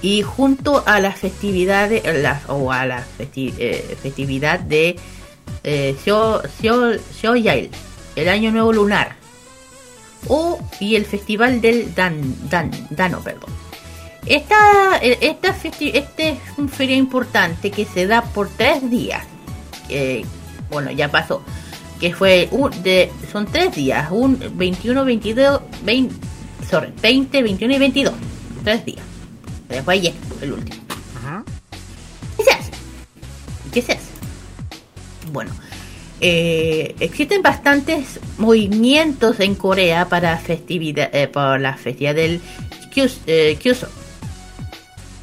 Y junto a las festividades, o a la eh, festividad de eh, el Año Nuevo Lunar, o y el Festival del Dan, Dan, Dano, perdón. Esta, eh, esta festi- este es un feria importante que se da por tres días. Eh, bueno, ya pasó. Que fue un, de, son tres días, un 21, 22, 20, sorry, 20, 21 y 22. Tres días. Después ayer, el último. ¿Qué se hace? ¿Qué se hace? Bueno, eh, existen bastantes movimientos en Corea para festividad, eh, para la festividad del Kyus- eh.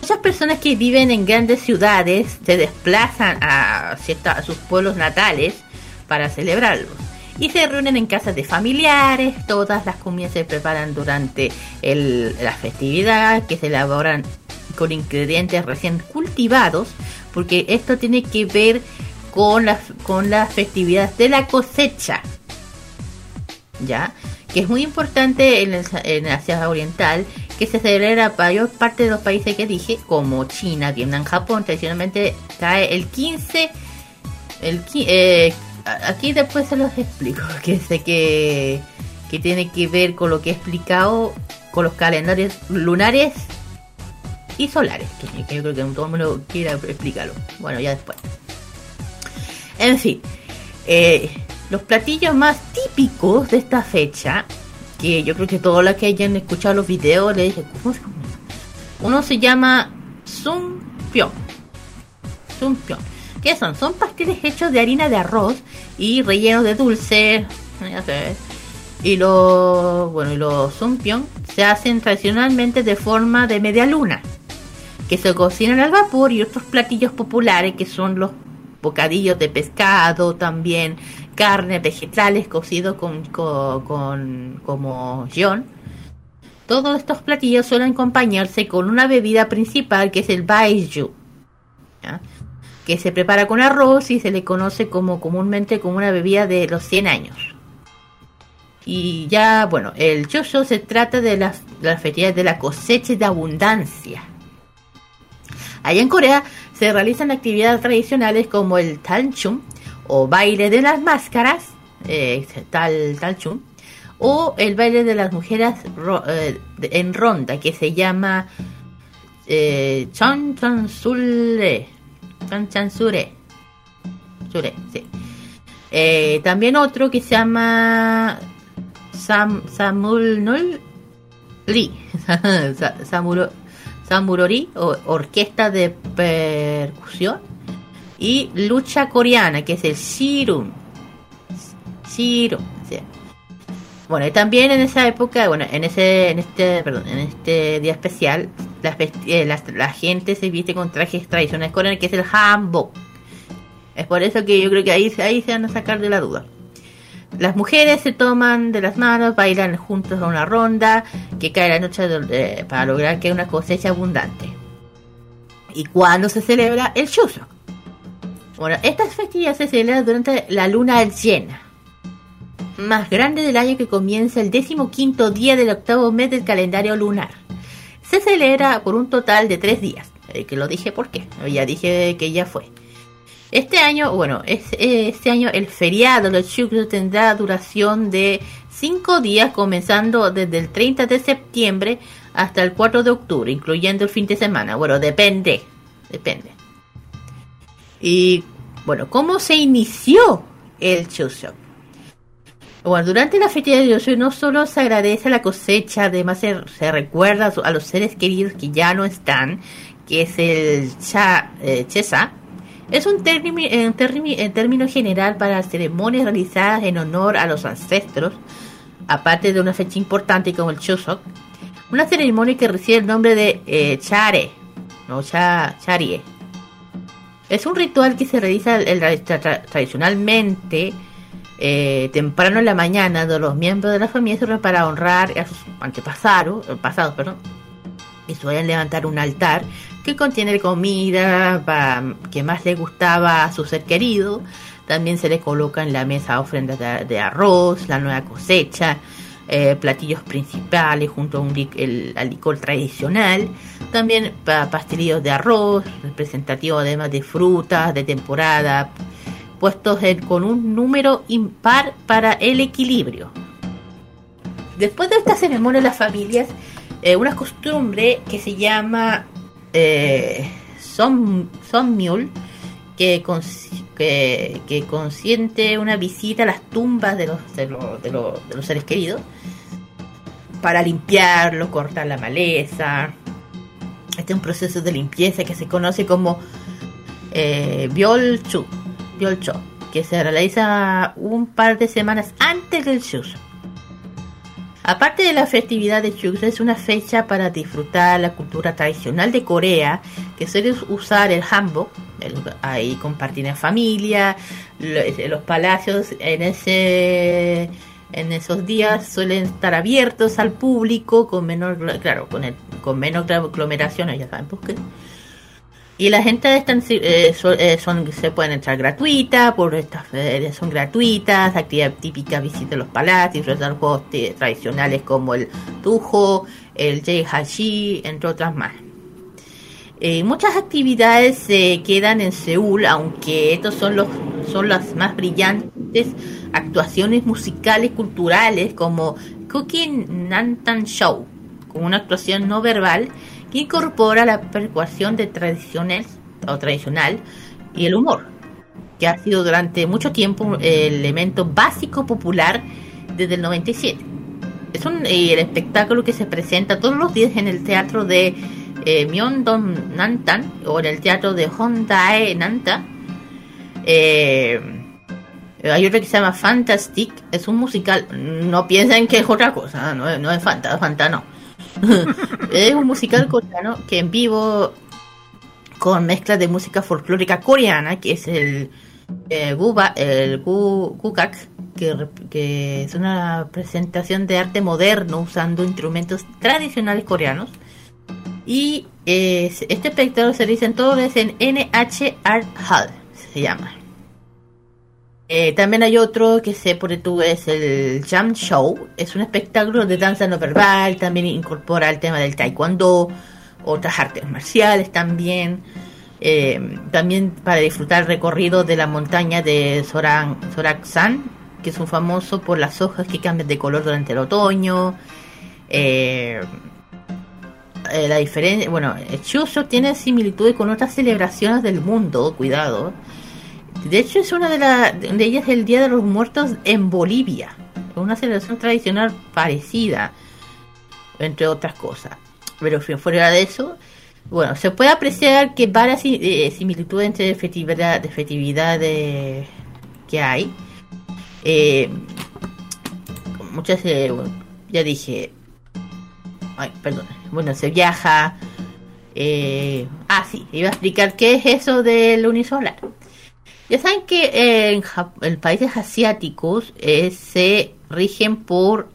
Muchas personas que viven en grandes ciudades se desplazan a, cierta- a sus pueblos natales para celebrarlos. Y se reúnen en casas de familiares, todas las comidas se preparan durante la festividad, que se elaboran con ingredientes recién cultivados, porque esto tiene que ver con las con las festividades de la cosecha. ¿Ya? Que es muy importante en Asia Oriental que se celebra mayor parte de los países que dije, como China, Vietnam, Japón, tradicionalmente cae el 15. El, eh, aquí después se los explico, que sé que, que tiene que ver con lo que he explicado con los calendarios lunares y solares, que, que yo creo que todo el mundo quiera explicarlo. Bueno, ya después. En fin, eh, los platillos más típicos de esta fecha, que yo creo que todos los que hayan escuchado los videos le dije, ¿cómo se llama? Uno se llama Sumpyeon. Sumpyeon. ¿Qué son? Son pasteles hechos de harina de arroz y rellenos de dulce. ya sabes. Y los, bueno, y los Sumpyeon se hacen tradicionalmente de forma de media luna, que se cocinan al vapor y otros platillos populares que son los bocadillos de pescado, también carne, vegetales cocidos con, con, como guion. Todos estos platillos suelen acompañarse con una bebida principal que es el baijiu, ¿ya? que se prepara con arroz y se le conoce como comúnmente como una bebida de los 100 años. Y ya, bueno, el Chosho se trata de las, las festividades de la cosecha de abundancia. Allá en Corea se realizan actividades tradicionales como el Talchum o baile de las máscaras, eh, tal Talchum, o el baile de las mujeres eh, en ronda que se llama eh, Chonchansule. Chonchansure. Sure, sí. Eh, también otro que se llama Sam, Samulnul Ri. Sa- Samuro- Samurori, o orquesta de percusión. Y lucha coreana, que es el Shirun. Shirun, sí. Bueno, y también en esa época, bueno, en ese, en este, perdón, en este día especial, la, eh, la, gente se viste con trajes tradicionales coreanos, que es el hanbok. Es por eso que yo creo que ahí, ahí se van a sacar de la duda. Las mujeres se toman de las manos, bailan juntos a una ronda que cae la noche de- para lograr que haya una cosecha abundante. ¿Y cuándo se celebra el Chuseok? Bueno, estas festividades se celebran durante la luna llena, más grande del año que comienza el decimoquinto día del octavo mes del calendario lunar. Se celebra por un total de tres días, eh, que lo dije por qué, ya dije que ya fue. Este año, bueno, es- este año el feriado, los Chuseok tendrá duración de cinco días, comenzando desde el 30 de septiembre hasta el 4 de octubre, incluyendo el fin de semana. Bueno, depende, depende. Y bueno, ¿cómo se inició el Chuseok? Bueno, durante la festividad de Chuseok no solo se agradece la cosecha, además se, se recuerda a los seres queridos que ya no están, que es el cha, eh, Chesa. Es un término, en, término, en término general para ceremonias realizadas en honor a los ancestros, aparte de una fecha importante como el Chuseok. Una ceremonia que recibe el nombre de eh, Chare, no cha. Es un ritual que se realiza el- tra- tra- tradicionalmente eh, temprano en la mañana de los miembros de la familia se para honrar a sus antepasados, eh, pasados, perdón, y suelen levantar un altar que contiene comida que más le gustaba a su ser querido. También se le coloca en la mesa ofrendas de arroz, la nueva cosecha, eh, platillos principales junto a un el, al tradicional. También pa- pastelillos de arroz, representativos además de frutas de temporada, puestos con un número impar para el equilibrio. Después de esta ceremonia, las familias, eh, una costumbre que se llama eh, som, Sommiul, que, cons- que, que consiente una visita a las tumbas de los, de los, de los, de los seres queridos para limpiarlo, cortar la maleza. Este es un proceso de limpieza que se conoce como eh, Byolcho, que se realiza un par de semanas antes del Chuseok. Aparte de la festividad de Chuseok, es una fecha para disfrutar la cultura tradicional de Corea, que suele usar el hanbok, ahí compartir en familia, lo- los palacios en ese en esos días suelen estar abiertos al público con menor claro con el, con menos aglomeraciones ya saben por qué Y las entradas están, eh, son, eh, son- se pueden entrar gratuitas, por estas eh, son gratuitas, actividad típica visita los palacios, disfrutar juegos tradicionales como el Tujo, el Hashi, entre otras más. Eh, muchas actividades se quedan en Seúl, aunque estos son los son las más brillantes actuaciones musicales culturales como Cooking Nantan Show, con una actuación no verbal incorpora la percuasión de tradiciones o tradicional y el humor, que ha sido durante mucho tiempo el elemento básico popular desde el 97. Es un el espectáculo que se presenta todos los días en el teatro de eh, Myeongdong Nantan o en el teatro de Hondae Nanta. Eh, hay otro que se llama Fantastic, es un musical. No piensen que es otra cosa, no, no es Fanta, Fanta no. es un musical coreano que en vivo con mezcla de música folclórica coreana, que es el eh, guba, el gu, que, que es una presentación de arte moderno usando instrumentos tradicionales coreanos. Y eh, este espectáculo se realiza en todo es en NH Art Hall, se llama. Eh, también hay otro que sé por tú es el Jam Show. Es un espectáculo de danza no verbal. También incorpora el tema del taekwondo, otras artes marciales también. Eh, también para disfrutar el recorrido de la montaña de Soran, Soraksan, que es un famoso por las hojas que cambian de color durante el otoño. Eh, eh, la diferencia, bueno, el Chuseok tiene similitudes con otras celebraciones del mundo, cuidado. De hecho, es una de, la- de ellas el Día de los Muertos en Bolivia. Una celebración tradicional parecida, entre otras cosas. Pero fu- fuera de eso, bueno, se puede apreciar que varias eh, similitudes entre festividad, de festividades que hay. Eh, muchas, eh, ya dije, ay, perdón, bueno, se viaja. eh, ah, sí, iba a explicar qué es eso del unisolar. Ya saben que eh, en, países asiáticos eh, se rigen por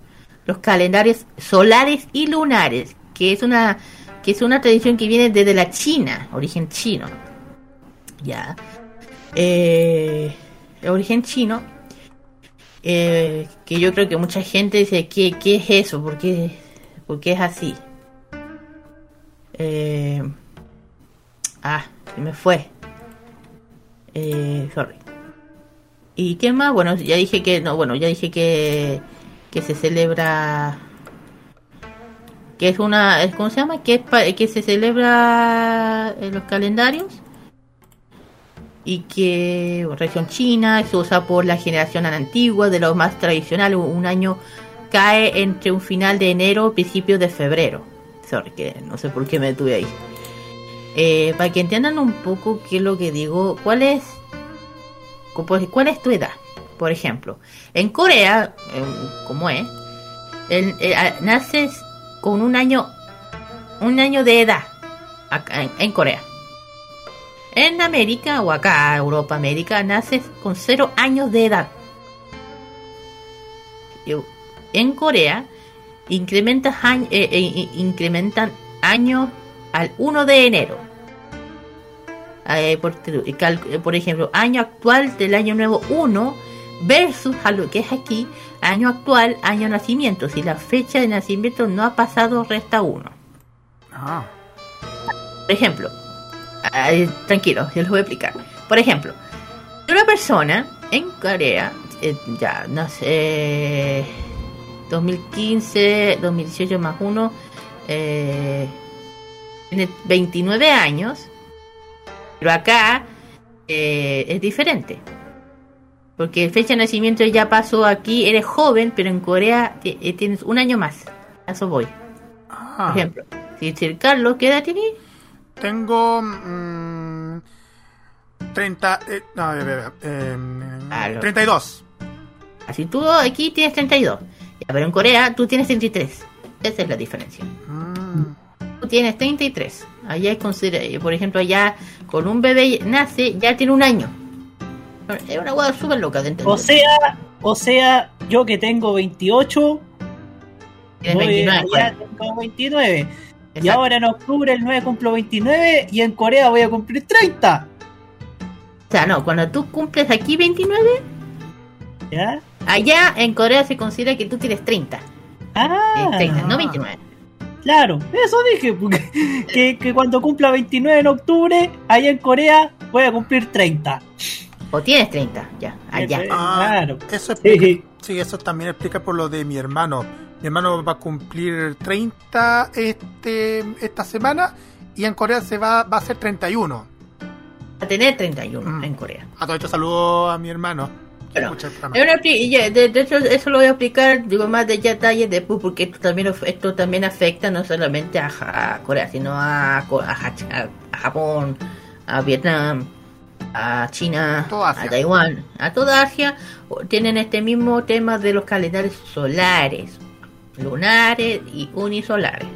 los calendarios solares y lunares, que es una que es una tradición que viene desde la China, origen chino. Ya. Eh, origen chino. eh, que yo creo que mucha gente dice, ¿qué, qué es eso? ¿Por qué, por qué es así? Eh, ah, se me fue. Eh, sorry. ¿Y qué más? Bueno, ya dije que no, bueno, ya dije que que se celebra que es una ¿cómo se llama? Que es que se celebra en los calendarios y que región china se usa por la generación antigua de lo más tradicional un año cae entre un final de enero y principio de febrero sorry que no sé por qué me detuve ahí eh, para que entiendan un poco qué es lo que digo, ¿cuál es, pues, cuál es tu edad? Por ejemplo, en Corea, eh, como es, el- eh, naces con un año, un año de edad acá en, en Corea. En América o acá, Europa, América, naces con cero años de edad. En Corea, incrementas eh, eh, in- incrementan años al 1 de enero. Eh, por, eh, por ejemplo, año actual del año nuevo 1 versus a lo que es aquí, año actual, año nacimiento. Si la fecha de nacimiento no ha pasado, resta 1. Ah, Por ejemplo, ay, tranquilo, yo les voy a explicar. Por ejemplo, una persona en Corea, eh, ya, no sé, 2015, 2018 más 1, eh, tiene 29 años, pero acá eh, es diferente. Porque fecha de nacimiento ya pasó aquí, eres joven, pero en Corea eh, tienes un año más. A eso voy. Por ah. ejemplo, si si el Carlos, ¿qué edad tiene? Tengo mm, 30. Eh, no, eh, Aló. 32. Así tú aquí tienes 32. Ya, pero en Corea tú tienes 33. Esa es la diferencia. Mm, tienes 33. Allá es considera, por ejemplo, allá con un bebé nace, ya tiene un año. Es una hueá súper loca de entender. O sea, o sea, yo que tengo 28, Tienes voy 29. allá tengo 29. Y Exacto. ahora en octubre el 9 cumplo 29 y en Corea voy a cumplir 30. O sea, no, cuando tú cumples aquí 29, ¿Ya? allá en Corea se considera que tú tienes 30. Eh, Ah, 30, no 29. Claro, eso dije, porque, que, que cuando cumpla 29 en octubre, allá en Corea voy a cumplir 30. O tienes 30, ya, allá. Ah, Claro. Eso explica, Sí. sí, eso también explica por lo de mi hermano. Mi hermano va a cumplir 30 este, esta semana y en Corea se va, va a ser 31. A tener 31 Mm. en Corea. A todo esto saludo a mi hermano. Que Bueno, de, de hecho, eso lo voy a explicar, digo, más de detalles después, porque esto también, esto también afecta no solamente a, a Corea, sino a, a, Ja- a- a Japón, a Vietnam, a China, a Taiwán, a toda Asia, tienen este mismo tema de los calendarios solares, lunares y unisolares.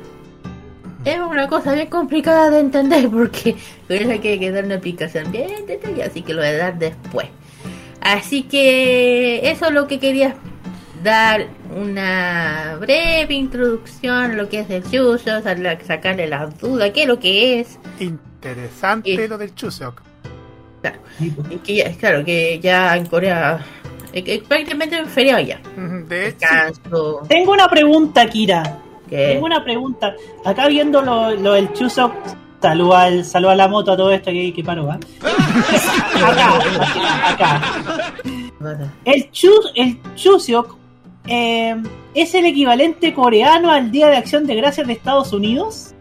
Es una cosa bien complicada de entender porque por eso hay que, que dar una explicación bien detallada, así que lo voy a dar después. Así que eso es lo que quería dar una breve introducción a lo que es el Chuseok, sa- sacarle las dudas, qué es lo que es. Interesante Y- lo del Chuseok. Y que ya, claro, que ya en Corea eh, prácticamente es feriado ya. De hecho, Descanso, Tengo una pregunta, Kira. Tengo una pregunta. Acá viendo lo, lo del Chuseok, saluda al, saluda a la moto a todo esto que, que paro, ¿va? acá, acá. El, Chus, el Chuseok eh, es el equivalente coreano al Día de Acción de Gracias de Estados Unidos.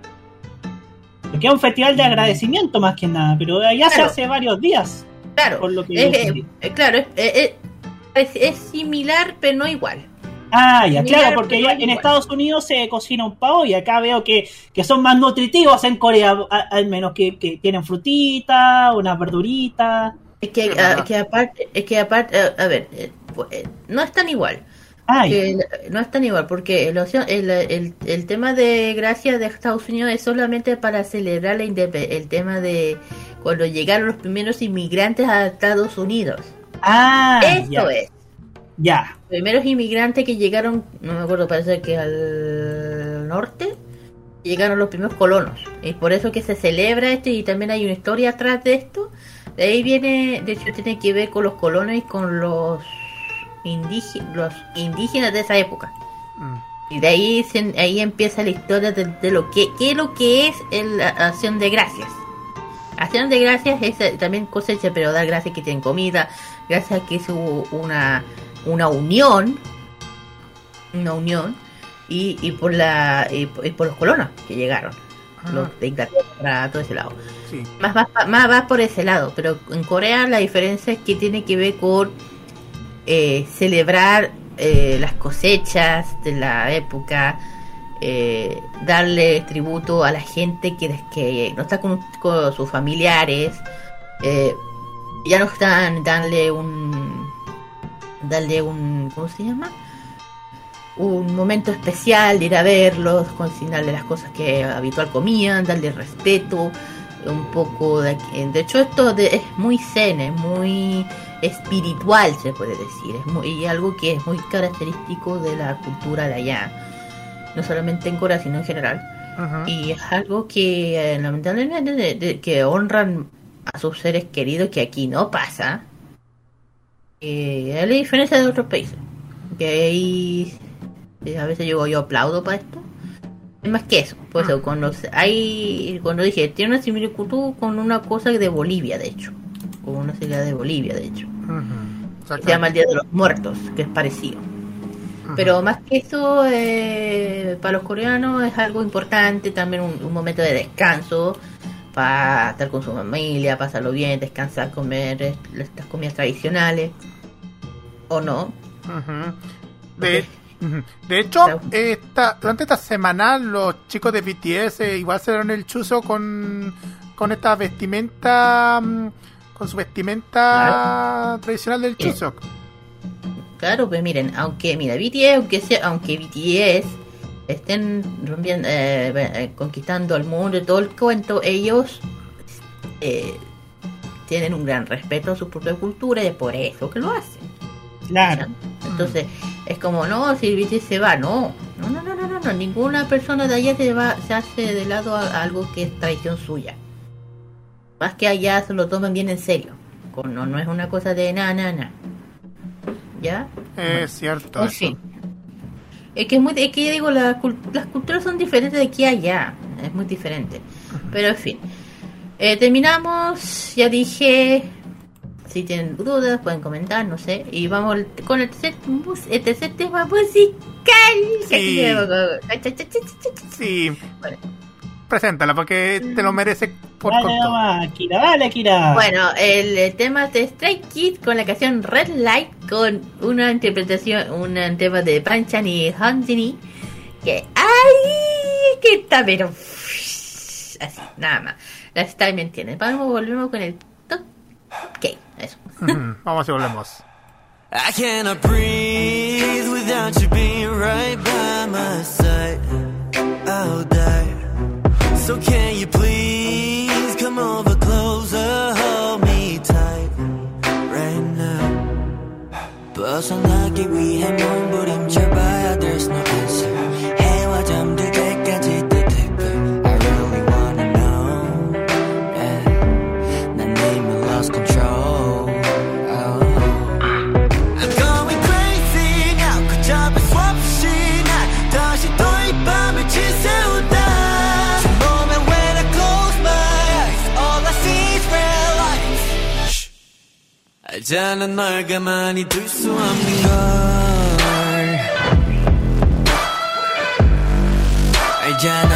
Porque es un festival de agradecimiento más que nada, pero allá se hace varios días. claro, Por lo que es, yo eh, entendí. claro, es, es, es similar pero no igual. Ah, ya, claro, porque en. Estados Unidos se cocina un pavo y acá veo que, que son más nutritivos en Corea, a- al menos que, que tienen frutita, una verdurita. Es que, ah, que aparte, es que aparte, ah, a ver, eh, eh, no es tan igual. Que no es tan igual porque el, el, el, el tema de gracia de Estados Unidos es solamente para celebrar la el tema de cuando llegaron los primeros inmigrantes a Estados Unidos. Ah, Eso ya, es. Ya. Primeros inmigrantes que llegaron, no me acuerdo, parece que al norte, llegaron los primeros colonos. Y por eso que se celebra esto y también hay una historia atrás de esto. De ahí viene, de hecho tiene que ver con los colonos y con los, indígenas los indígenas de esa época. mm, Y de ahí, se- ahí empieza la historia de, de lo que, qué es lo que es el- la acción de gracias. Acción de gracias es eh, también cosecha, pero dar gracias que tienen comida, gracias a que hubo una, una unión, una unión, y, y por la y, por- y por los colonos que llegaron, ah, los de Inglaterra, todo ese lado sí. más va, más va por ese lado, pero en Corea la diferencia es que tiene que ver con eh, celebrar eh, las cosechas de la época, eh, darle tributo a la gente que, que no está con, con sus familiares, eh, ya no están, darle un, darle un, ¿cómo se llama? Un momento especial ir a verlos, cocinarle las cosas que habitual comían, darle respeto, un poco de de hecho esto de- es muy zen es muy espiritual se puede decir. Es muy y algo que es muy característico de la cultura de allá. No solamente en Corea sino en general. Y es algo que eh, lamentablemente de- de- que honran a sus seres queridos que aquí no pasa eh, es la diferencia de otros países. Que ahí eh, a veces yo yo aplaudo para esto. Es más que eso, pues eso, cuando hay, cuando dije, tiene una similitud con una cosa de Bolivia, de hecho, con una ciudad de Bolivia, de hecho, se llama el Día de los Muertos, que es parecido. Pero más que eso, eh, para los coreanos es algo importante, también un, un momento de descanso, para estar con su familia, pasarlo bien, descansar, comer eh, estas comidas tradicionales, o no. De, de hecho, esta, durante esta semana los chicos de BTS eh, igual se dieron el chuzo con, con esta vestimenta, mm, con su vestimenta tradicional del Sí. chuzo. Claro, pues miren, aunque, mira, BTS, aunque sea, aunque BTS estén rompiendo, eh, eh, conquistando el mundo y todo el cuento, ellos eh, tienen un gran respeto a su propia cultura y es por eso que lo hacen. Claro. Entonces, es como, no, si BTS se va, no, no, no, no, no, no, no, ninguna persona de allá se, va, se hace de lado a, a algo que es tradición suya. Más que allá se lo toman bien en serio. Con- No, no es una cosa de na, na, na. ¿Ya? Es cierto. En eso. fin. Es que es muy, es que yo digo, la las culturas son diferentes de aquí a allá. Es muy diferente. Pero en fin. Eh, terminamos. Ya dije. Si tienen dudas, pueden comentar, no sé. Y vamos con el tercer, el tercer tema musical. Sí. Sí. Bueno. Preséntala porque te lo merece por Dale nomás, Akira, dale. Bueno, el, el tema de Stray Kids con la canción Red Light con una interpretación, un tema de Panchan y Hanjini que ¡ay! que está pero así, nada más. La Style me entiende. Vamos, volvemos con el top ok, eso. Ujú, Vamos y volvemos. I cannot breathe without you being right by my side. I'll die. So can you please come over closer, hold me tight right now. 벗어나기 위해 몸부림쳐봐야 there's no 알잖아 널 가만히 둘 수 없는 걸 알잖아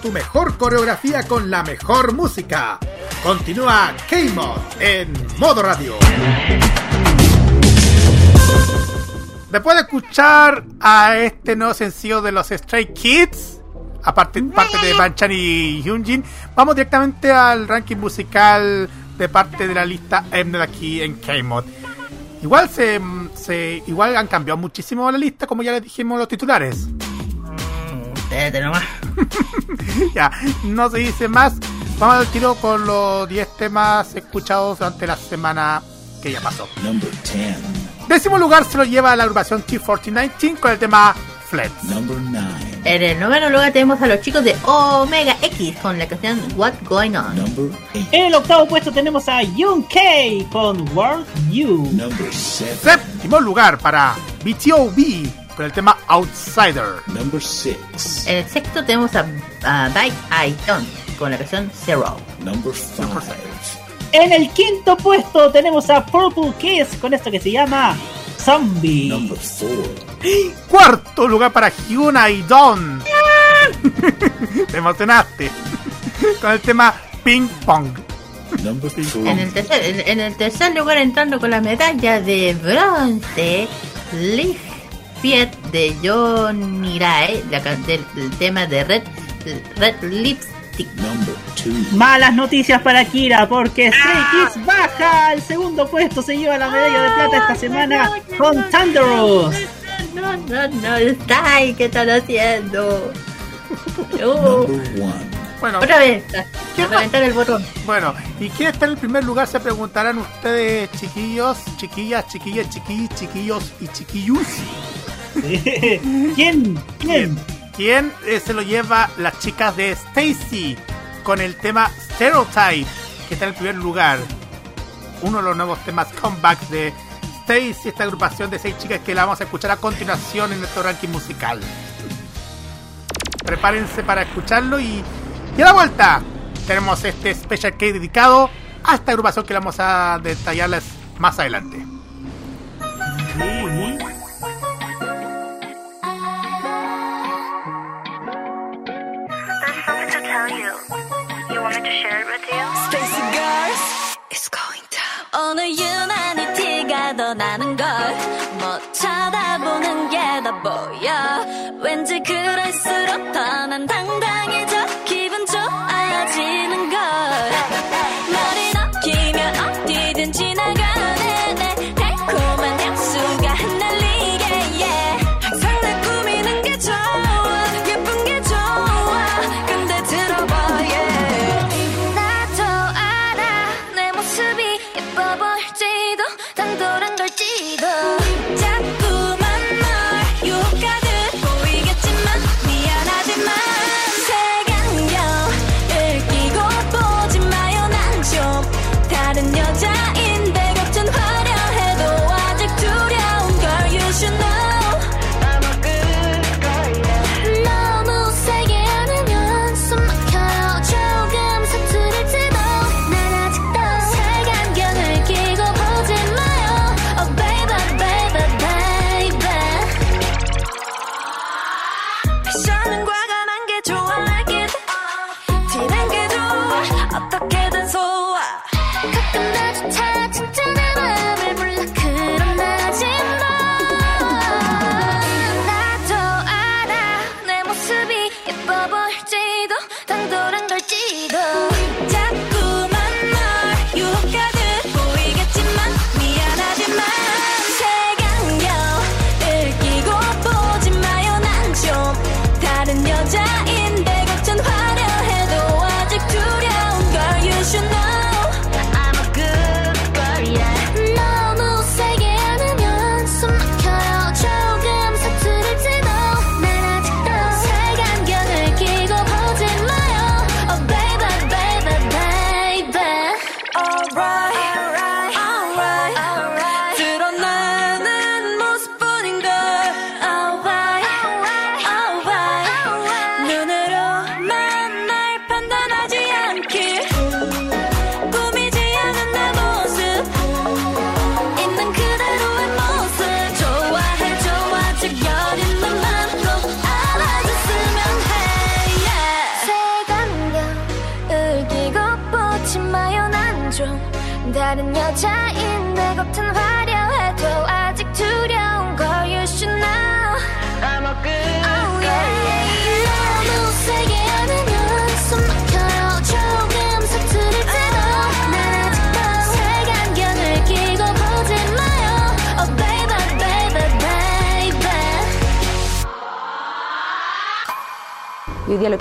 Tu mejor coreografía con la mejor música. Continúa K-Mod en modo radio. Después de escuchar a este nuevo sencillo de los Stray Kids, aparte parte de Banchan y Hyunjin, vamos directamente al ranking musical de parte de la lista Mnet aquí en K-Mod. Igual se, igual han cambiado muchísimo la lista, como ya les dijimos los titulares. Espérate nomás. ya, no se dice más. Vamos al tiro con los 10 temas escuchados durante la semana que ya pasó. Number 10. Décimo lugar se lo lleva la agrupación T4019 con el tema. Number 9. En el noveno lugar tenemos a los chicos de Omega X con la canción What Going On. Number 8. En el octavo puesto tenemos a Young K con World You. Number 7. Séptimo lugar para BTOB con el tema Outsider. Number 6. En el sexto tenemos a, a Bite I Don't con la canción Zero. Number 5. En el quinto puesto tenemos a Purple Kiss con esto que se llama Zombie. Number four. Cuarto lugar para Hyuna y Don. Te emocionaste. Con el tema Ping Pong. Number two. En el, tercer, en, en el tercer lugar entrando con la medalla de bronce, Liv Fiat de John Mirai, la del, del tema de Red, Red Lipstick. Malas noticias para Kira porque Stray Kids baja al segundo puesto, se lleva la medalla de plata esta semana con Thunderous. No, no, no, está ahí, ¿qué están haciendo? Uh, Number one. Bueno, otra vez, a, ¿Qué a reventar el botón. bueno, ¿y quién está en el primer lugar? Se preguntarán ustedes, chiquillos, chiquillas, chiquillas, chiquillos, chiquillos y chiquillus. ¿Quién? ¿Quién? ¿Quién eh, se lo lleva las chicas de Stacy con el tema Stereotype, que está en el primer lugar? Uno de los nuevos temas comebacks de Stacy, esta agrupación de seis chicas que la vamos a escuchar a continuación en nuestro ranking musical. Prepárense para escucharlo y, y a la vuelta tenemos este special K dedicado a esta agrupación que vamos a detallarles más adelante.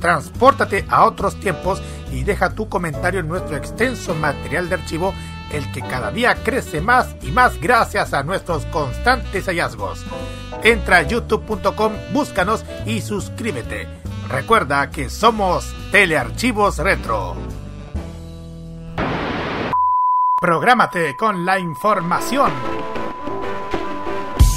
Transpórtate a otros tiempos y deja tu comentario en nuestro extenso material de archivo, el que cada día crece más y más gracias a nuestros constantes hallazgos. Entra a youtube.com, búscanos y suscríbete. Recuerda que somos Telearchivos Retro. Prográmate con la información.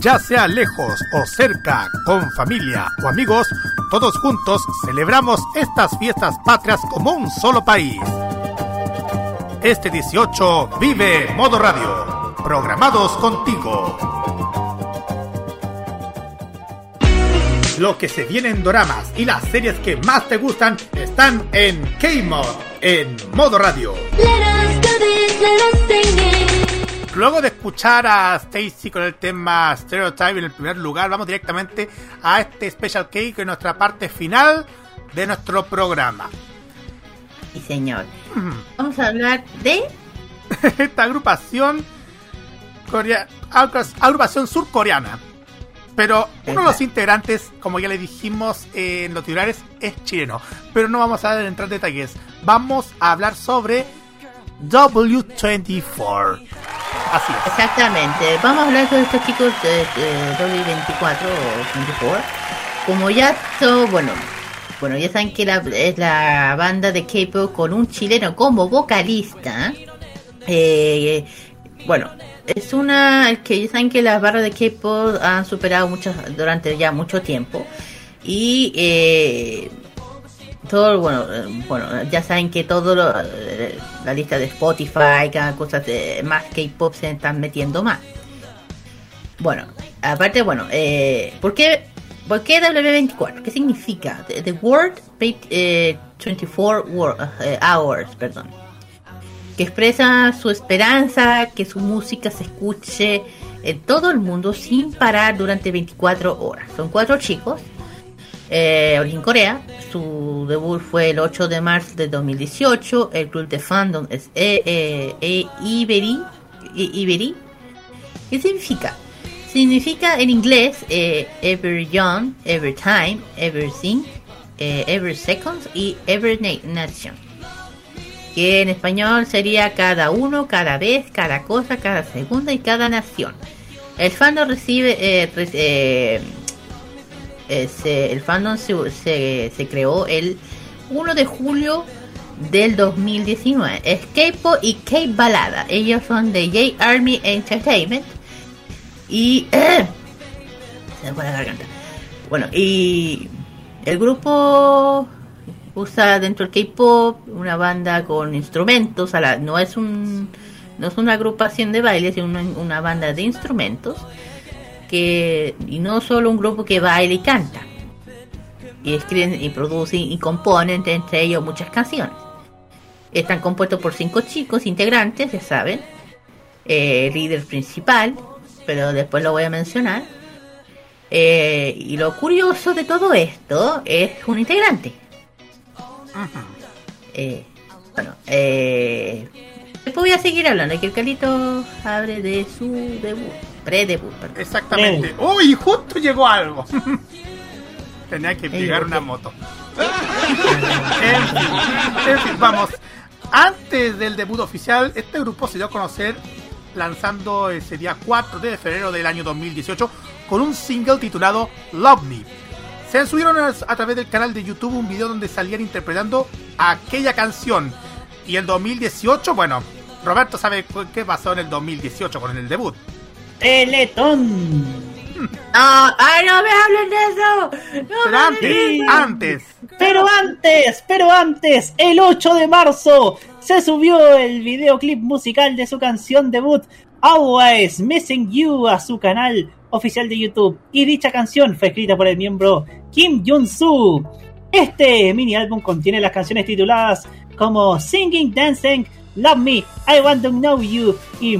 Ya sea lejos o cerca, con familia o amigos, todos juntos celebramos estas fiestas patrias como un solo país. Este 18 vive Modo Radio, programados contigo. Lo que se viene en doramas y las series que más te gustan están en K-Mod, en Modo Radio. Luego de escuchar a Stacy con el tema Stereotype en el primer lugar, vamos directamente a este Special Cake en nuestra parte final de nuestro programa. Sí, señor. Vamos a hablar de Esta agrupación corea- agru- agrupación surcoreana. Pero uno de los integrantes, como ya le dijimos en los titulares, es chileno. Pero no vamos a entrar en detalles. Vamos a hablar sobre W24. Así es. Exactamente. Vamos a hablar de estos chicos de, de W24 o 24. Como ya son, bueno, bueno, ya saben que la, es la banda de K-pop con un chileno como vocalista. Eh, bueno, es una que ya saben que las barras de K-pop han superado muchas durante ya mucho tiempo y eh, bueno eh, bueno ya saben que todo lo- eh, la lista de Spotify cada cosa de más K-pop se están metiendo más bueno aparte bueno eh, ¿por qué ¿por qué W24? ¿qué significa? The, the World eh, 24 wor- eh, Hours perdón que expresa su esperanza que su música se escuche en todo el mundo sin parar durante 24 horas son cuatro chicos eh, origen Corea. Su debut fue el 8 de marzo de 2018. El club de fandom es eh, eh, eh, Iberi. Iberi. ¿Qué significa? Significa en inglés eh, Every Young, Every Time, Everything, eh, Every Seconds y Every Na- Nation. Que en español sería cada uno, cada vez, cada cosa, cada segundo y cada nación. El fandom recibe eh, eh, el fandom se, se, creó el 1 de julio del 2019. Es K-pop y K-balada. Ellos son de J Army Entertainment. Y. Bueno, y. El grupo usa dentro del K-pop una banda con instrumentos. No es un. No es una agrupación de baile, sino una banda de instrumentos que y no solo un grupo que baila y canta y escriben y producen y componen entre ellos muchas canciones. Están compuestos por cinco chicos integrantes ya saben eh, líder principal pero después lo voy a mencionar. Eh, y lo curioso de todo esto es un integrante. Eh, bueno eh, después voy a seguir hablando que el Calito hable de su debut pre-debut perdón. Exactamente. Uy, justo llegó algo. Tenía que pegar una moto. en, fin, en fin, vamos. Antes del debut oficial, este grupo se dio a conocer lanzando ese día 4 de febrero del año 2018 con un single titulado Love Me. Se subieron a, a través del canal de YouTube un video donde salían interpretando aquella canción. Y el 2018, bueno, Roberto sabe qué pasó en el 2018 con el debut. Teletón. No, ay, no me hablen de eso. No Pero me antes, antes. Pero antes, pero antes, el 8 de marzo se subió el videoclip musical de su canción debut Always Missing You a su canal oficial de YouTube y dicha canción fue escrita por el miembro Kim Jun-soo. Este mini álbum contiene las canciones tituladas como Singing, Dancing, Love Me, I Want to Know You y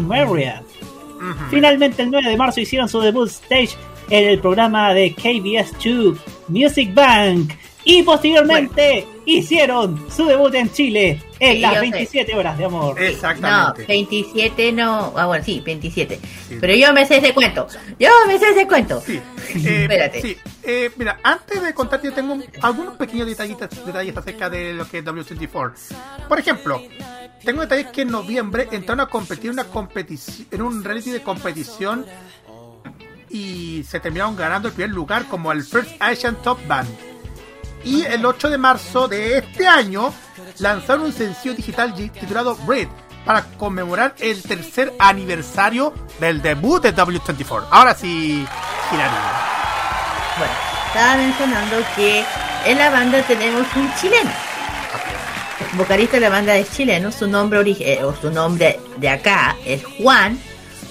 Myriad. Finalmente el 9 de marzo hicieron su debut stage en el programa de KBS2 Music Bank y posteriormente hicieron su debut en Chile en Sí, las yo sé. 27 horas de amor. No, Exactamente. 27 no. Ah, bueno, sí, 27. Pero yo me sé ese cuento. Yo me sé ese cuento. Eh, Espérate. Sí, eh, mira, antes de contarte, yo tengo un- algunos pequeños detallitos, detalles acerca de lo que es W24. Por ejemplo, tengo detalles que en noviembre entraron a competir una competición, en un reality de competición y se terminaron ganando el primer lugar como el First Asian Top Band. Y el 8 de marzo de este año lanzaron un sencillo digital titulado Breed para conmemorar el tercer aniversario del debut de W24. Ahora sí, Hilary. Bueno, estaba mencionando que en la banda tenemos un chileno. Vocalista de la banda es chileno, su nombre eh, o su nombre de acá es Juan,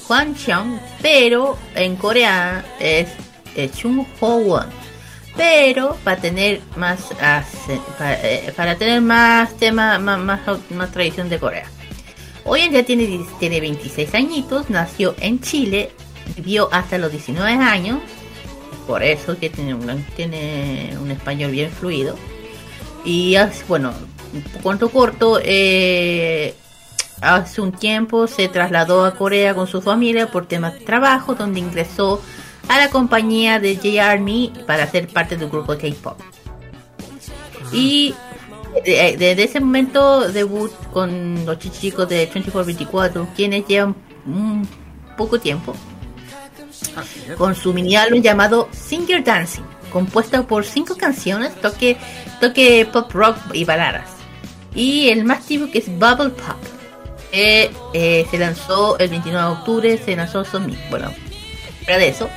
Juan Cheong, pero en Corea es eh, Chung Ho Won. Pero para tener más para, eh, para tener más tema más, más, más tradición de Corea. Hoy en día tiene, tiene 26 añitos, nació en Chile, vivió hasta los 19 años, por eso que tiene un, tiene un español bien fluido. Y bueno, cuento corto, eh, hace un tiempo se trasladó a Corea con su familia por temas de trabajo, donde ingresó a la compañía de J-Army para ser parte del grupo K-pop. Y de- desde ese momento debut con los chicos de 2424, quienes llevan un poco tiempo con su mini álbum llamado Singer Dancing, compuesto por cinco canciones, toque, toque pop rock y baladas. Y el más típico que es Bubble Pop. que, eh, se lanzó el 29 de octubre, se lanzó Sonic. Bueno, fuera de eso,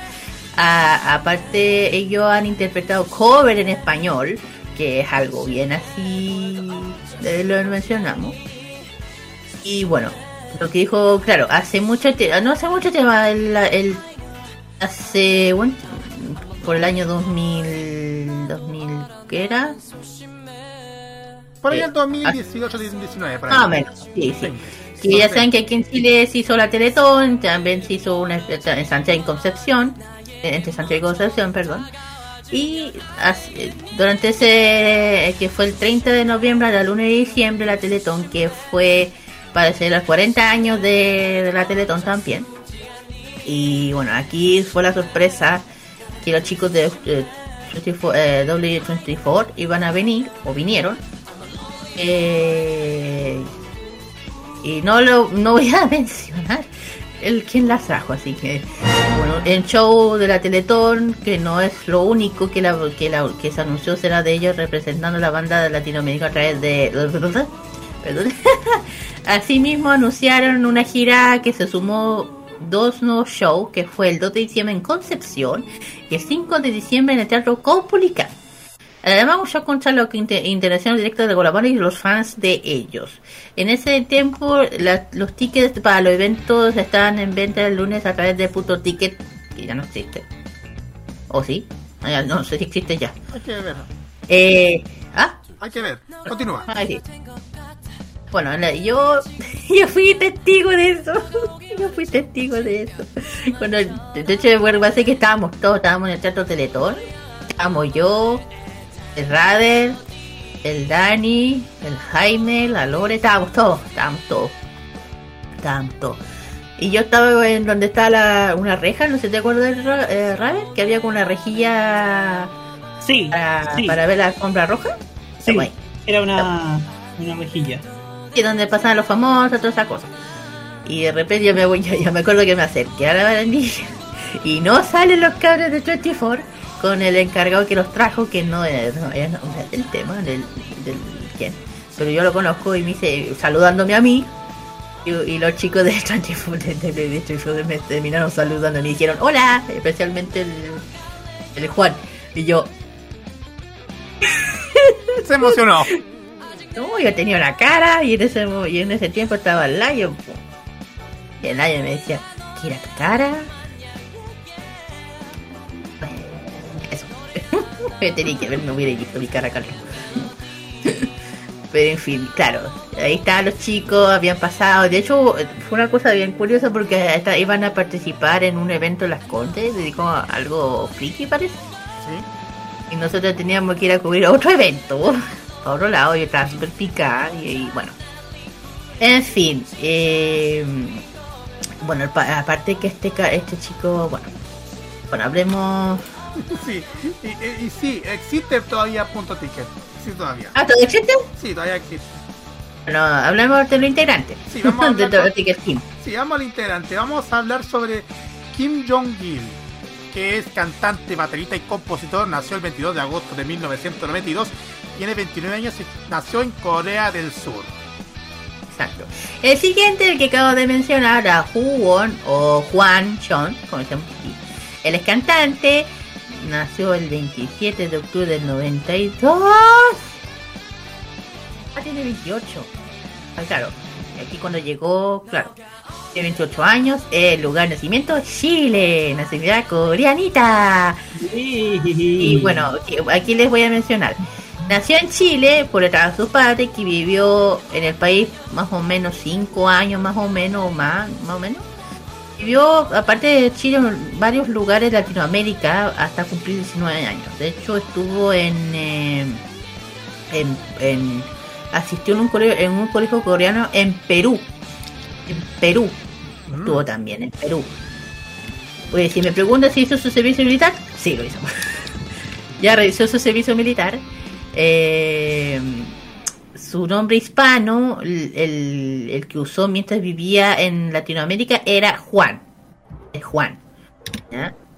aparte ellos han interpretado cover en español, que es algo bien así, eh, lo mencionamos. Y bueno, lo que dijo, claro, hace mucho no hace mucho tiempo, el, el- hace, bueno, por el año 2000, 2000, ¿qué era? Por ahí Eh, el 2018, 2019. Por ahí. Más o menos, sí, sí. Y ya saben que aquí en Chile se hizo la Teletón, también se hizo una en Santiago y Concepción, eh, entre Santiago y Concepción, perdón. Y así- durante ese, que fue el 30 de noviembre a la 1 de diciembre, la Teletón, que fue para hacer los 40 años de, de la Teletón también. Y bueno, aquí fue la sorpresa que los chicos de eh, 24, eh, W24 iban a venir, o vinieron. Eh, y no lo no voy a mencionar el quien las trajo, así que bueno, el show de la Teletón, que no es lo único que la que la que se anunció será de ellos representando la banda de Latinoamérica a través de perdón. Asimismo anunciaron una gira que se sumó dos nuevos shows, que fue el 2 de diciembre en Concepción y el 5 de diciembre en el Teatro Caupolicán. Además, un show contra la inter- interacción directa de colaboradores y los fans de ellos. En ese tiempo, la- los tickets para los eventos estaban en venta el lunes a través de puto ticket, que ya no existe. ¿O sí? Ah, no sé si existe ya. Hay que ver. Eh, ¿Ah? Hay que ver. Continúa. Ah, sí. Bueno, yo, yo fui testigo de eso. Yo fui testigo de eso. Cuando, de hecho, bueno, parece que estábamos todos, estábamos en el teatro Teletón. Estábamos yo, el Rader, el Dani, el Jaime, la Lore, estábamos todos, estábamos todos. Estábamos todos. Y yo estaba en donde está la, una reja, no sé si te acuerdas del eh, que había con una rejilla Sí, para, sí. para ver la alfombra roja. Sí, era una, una rejilla. y donde pasaban los famosos, todas esas cosas. Y de repente yo me voy, yo, yo me acuerdo que me acerqué a la barandilla y no salen los cabros de 24 con el encargado que los trajo, que no es, no, tema del, del quién. Pero yo lo conozco y me dice, saludándome a mí, Y, y los chicos de Stranger Things de, me terminaron saludando y me dijeron hola, especialmente el, el Juan. Y yo, Se emocionó. no, yo tenía una cara y en ese, y en ese tiempo estaba el Lion. Y el Lion me decía, ¿qué era tu cara? Tenía que hubiera visto mi cara, Carlos. Pero en fin, claro, ahí estaban los chicos, habían pasado. De hecho, fue una cosa bien curiosa porque hasta iban a participar en un evento en Las Condes, dedicado a algo friki, parece. Y nosotros teníamos que ir a cubrir otro evento. A otro lado, yo estaba súper picada y, y bueno. En fin, eh, bueno, pa- aparte que este, este chico, bueno, bueno, hablemos. Sí, y, y- y sí, existe todavía punto ticket. Sí, todavía. Ah, ¿todo existe? Sí, todavía existe. Bueno, hablemos de lo integrante. Sí, vamos a de hablar todo con- Ticket Team. Sí, vamos al integrante. Vamos a hablar sobre Kim Jong-il, que es cantante, baterista y compositor. Nació el 22 de agosto de 1992. Tiene 29 años y nació en Corea del Sur. Exacto. El siguiente, el que acabo de mencionar, a Won o Juan Chon, como se llama aquí. Él es cantante, nació el 27 de octubre del 92. Ah, tiene 28. Ah, claro, aquí cuando llegó, claro, tiene 28 años, el lugar de nacimiento, Chile, nacionalidad coreanita. Y bueno, aquí- les voy a mencionar. Nació en Chile por detrás de su padre, que vivió en el país más o menos 5 años, más o menos, más, más o menos. Vivió, aparte de Chile, en varios lugares de Latinoamérica hasta cumplir 19 años. De hecho, estuvo en, eh, en, en- asistió en un, colegio, en un colegio coreano en Perú. En Perú. Estuvo también en Perú. Oye, si me preguntas si hizo su servicio militar, sí lo hizo. ya realizó su servicio militar. Eh, su nombre hispano, el, que usó mientras vivía en Latinoamérica, era Juan. Es Juan.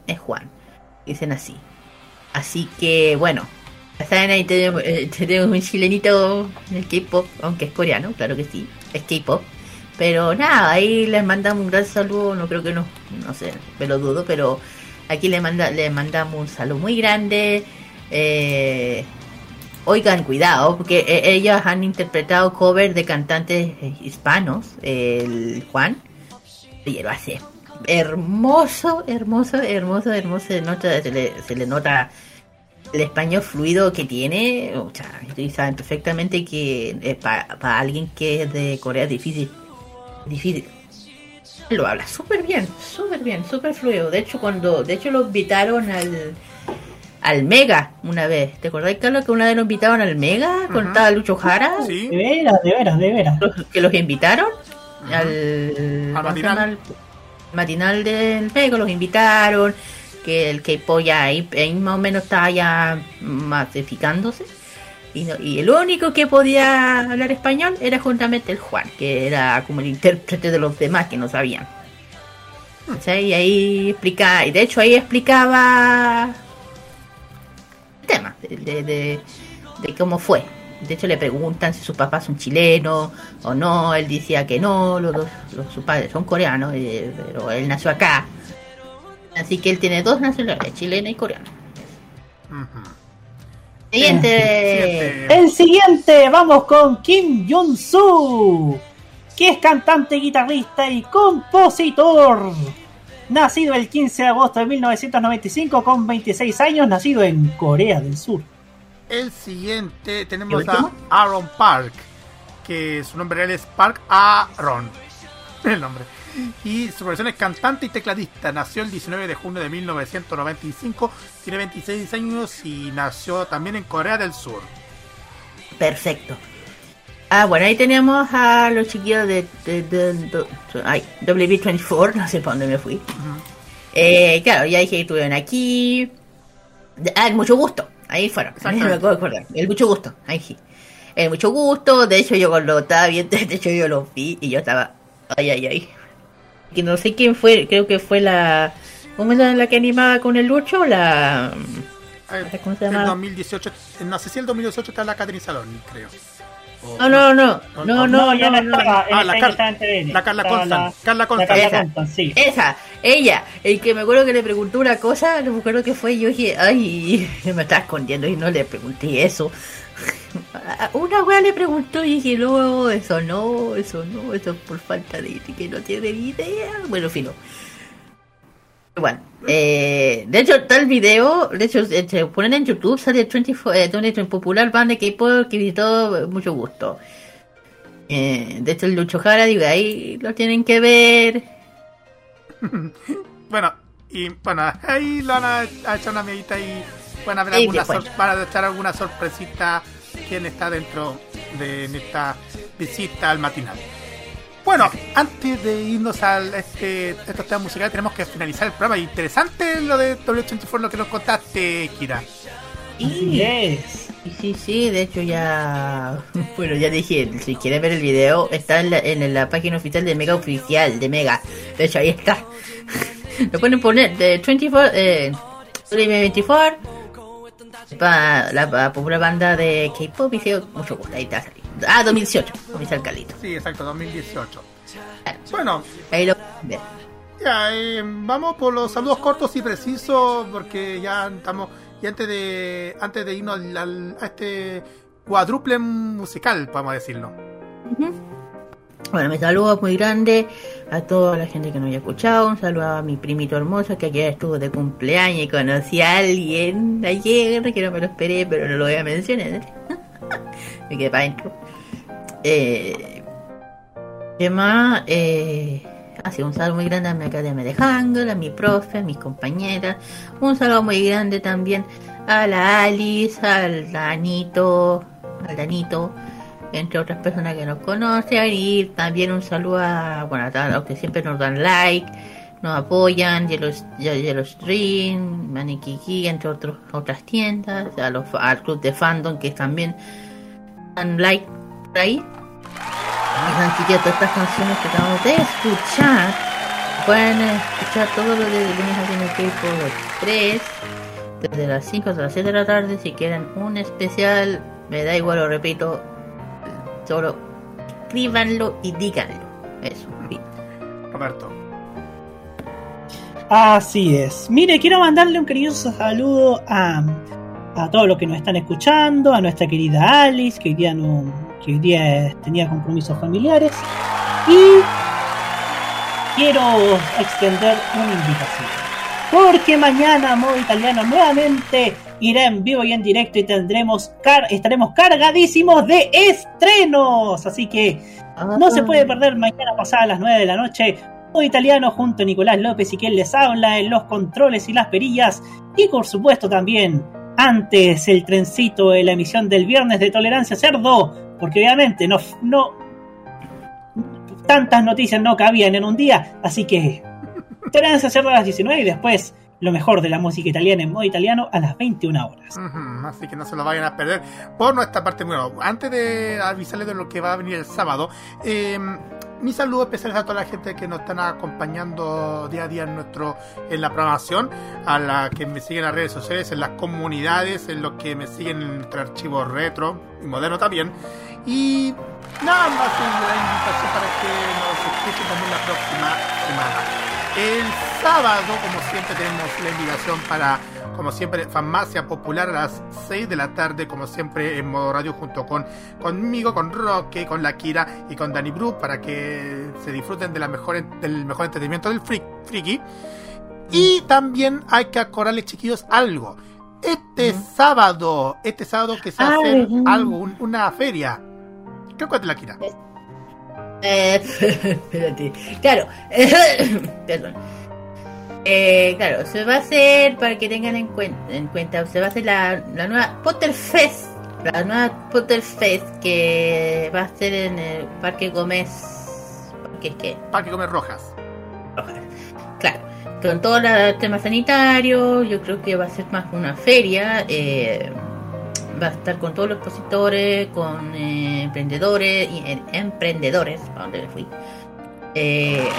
Es Juan. Dicen así. Así que, bueno. Ya saben, ahí tenemos, eh, tenemos un chilenito en el K-pop, aunque es coreano, claro que sí. Es K-pop. Pero nada, ahí les mandamos un gran saludo. No creo que no, no sé, me lo dudo, pero aquí le, manda, le mandamos un saludo muy grande. Eh, oigan, cuidado, porque eh, ellos han interpretado covers de cantantes eh, hispanos, el Juan, y lo hace hermoso, hermoso, hermoso, hermoso. Se, nota, se, le, se le nota el español fluido que tiene. O sea, saben perfectamente que para alguien que es de Corea es difícil. Difícil. Lo habla súper bien, súper bien, súper fluido. De hecho, cuando, de hecho lo invitaron al al Mega una vez. ¿Te acordás, Carlos, que una vez lo invitaron al Mega con estaba Lucho Jara? Sí. De veras, de veras, de veras. Los- que los invitaron al, Al ¿cómo se matinal. Al matinal del Mega, los invitaron. Que el K-pop ya ahí, ahí más o menos estaba ya masificándose. Y, no- y el único que podía hablar español era juntamente el Juan, que era como el intérprete de los demás que no sabían. ¿Cachai? Y ahí explicaba, y de hecho ahí explicaba tema de, de, de- de cómo fue. De hecho le preguntan si sus papás son chilenos o no, él decía que no, los, dos- los- sus padres son coreanos, eh, pero él nació acá. Así que él tiene dos nacionalidades, chilena y coreana. Siguiente. El siguiente, vamos con Kim Jong-soo, que es cantante, guitarrista y compositor. Nacido el 15 de agosto de 1995 con 26 años, nacido en Corea del Sur. El siguiente ¿Y tenemos a Aaron Park, que su nombre real es Park Aaron. El nombre. Y su profesión es cantante y tecladista. Nació el 19 de junio de 1995, tiene 26 años y nació también en Corea del Sur. Perfecto. Ah, bueno, ahí tenemos a los chiquillos de, de- de- de- ay, WB24, no sé para dónde me fui. Eh, claro, ya dije que estuvieron aquí. Ah, el mucho gusto. Ahí fueron. Me acabo acordar. El mucho gusto. Ahí sí. El mucho gusto. De hecho, yo cuando estaba viendo, de hecho, yo lo vi y yo estaba. Ay, ay, ay. Que no sé quién fue. Creo que fue la. ¿Cómo era la que animaba con el Lucho? La. Eh, ¿Cómo se el llama? 2018, no sé si el 2018 está la Catherine Saloni, creo. No, no, no, no, no, ya no, no no. estaba, en Ah, la Car- la Carla Estaba Constant, Carla la. Carla Esa. Constant, sí. Esa, ella, el que me acuerdo que le preguntó una cosa, no me acuerdo qué fue, yo dije, ay, me estaba escondiendo y no le pregunté eso. Una wea le preguntó y dije, no, eso no, eso no, eso es por falta de que no tiene ni idea. Bueno, fino. Bueno, eh, de hecho, está el video, de hecho, eh, se ponen en YouTube, sale 24, eh, un popular band de K-pop que visitó mucho gusto. Eh, de hecho, el Lucho Jara, digo, ahí lo tienen que ver. Bueno, y bueno, ahí lo van a, echar una amiguita y van a ver Sí, alguna pues. van a echar alguna sorpresita quién está dentro de en esta visita al matinal. Bueno, antes de irnos a este, estos temas musicales tenemos que finalizar el programa. Interesante lo de W24, lo que nos contaste, Kira. Así es. Sí, sí, sí, de hecho ya... Bueno, ya dije, si quieres ver el video, está en la, en la página oficial de Mega Oficial, de Mega. De hecho, ahí está. Lo pueden poner de 24... Eh, 24 pa- la, la popular banda de K-pop y se mucho gusto, ahí está. Ah, 2018, como dice el Carlito. Sí, exacto, 2018. Bueno, Ahí lo. Ya, eh, vamos por los saludos cortos y precisos porque ya estamos y antes de antes de irnos al- al- a este cuádruple musical, podemos decirlo. Bueno, me saludo muy grande a toda la gente que nos haya escuchado. Un saludo a mi primito hermoso que ayer estuvo de cumpleaños y conocí a alguien ayer que no me lo esperé, pero no lo voy a mencionar. me quedé para adentro. Eh, ¿Qué más? Eh, un saludo muy grande a mi academia de Hangul, a mi profe, a mis compañeras. Un saludo muy grande también a la Alice, al Danito, al Danito entre otras personas que nos conocen y también un saludo a, bueno, a los que siempre nos dan like, nos apoyan, Yellow, Yellow Stream, Manikiki, entre otros, otras tiendas, al club de fandom que también dan like por ahí. Chiquillos, todas estas canciones que acabamos de escuchar, pueden escuchar todo lo de lunes a viernes K-Pop Express desde las 5 hasta las 7 de la tarde si quieren un especial me da igual lo repito solo escríbanlo y díganlo eso fin. Roberto. Así es. Mire, quiero mandarle un cariñoso saludo a, a todos los que nos están escuchando, a nuestra querida Alice, que hoy día, no, que hoy día tenía compromisos familiares. Y quiero extender una invitación. Porque mañana Modo Italiano nuevamente irá en vivo y en directo y tendremos car estaremos cargadísimos de estrenos. Así que no se puede perder mañana pasada a las 9 de la noche. Modo Italiano junto a Nicolás López y quien les habla en los controles y las perillas. Y por supuesto también antes el trencito de la emisión del viernes de Tolerancia Cerdo. Porque obviamente no, no tantas noticias no cabían en un día. Así que Tolerancia Cerdo a las 19 y después lo mejor de la música italiana en modo italiano a las 21 horas. Así que no se lo vayan a perder por nuestra parte. Bueno, antes de avisarles de lo que va a venir el sábado, eh, mis saludos especiales a toda la gente que nos están acompañando día a día en nuestro en la programación, a la que me siguen en las redes sociales, en las comunidades, en los que me siguen en nuestro archivo retro y moderno también. Y nada más la invitación para que nos escuchen también la próxima semana. El sábado, como siempre, tenemos la invitación para, como siempre, Farmacia Popular a las 6 de la tarde, como siempre, en modo radio, junto con conmigo, con Roque, con la Kira y con Dani Bru, para que se disfruten de la mejor, del mejor entretenimiento del freak, friki. Y también hay que acordarles, chiquillos, algo. Este sábado, este sábado que se hace algo, un- una feria. ¿Qué cuenta la Kira? Eh, espérate. Claro. Perdón. Eh, claro, se va a hacer, para que tengan en cuenta, en cuenta se va a hacer la, la nueva Potterfest. La nueva Potterfest que va a ser en el Parque Gómez. ¿Parque qué? Parque Gómez Rojas. Claro. Con todo el tema sanitario, yo creo que va a ser más una feria. eh, va a estar con todos los expositores, con eh, emprendedores y eh, emprendedores, a donde fui. Eh,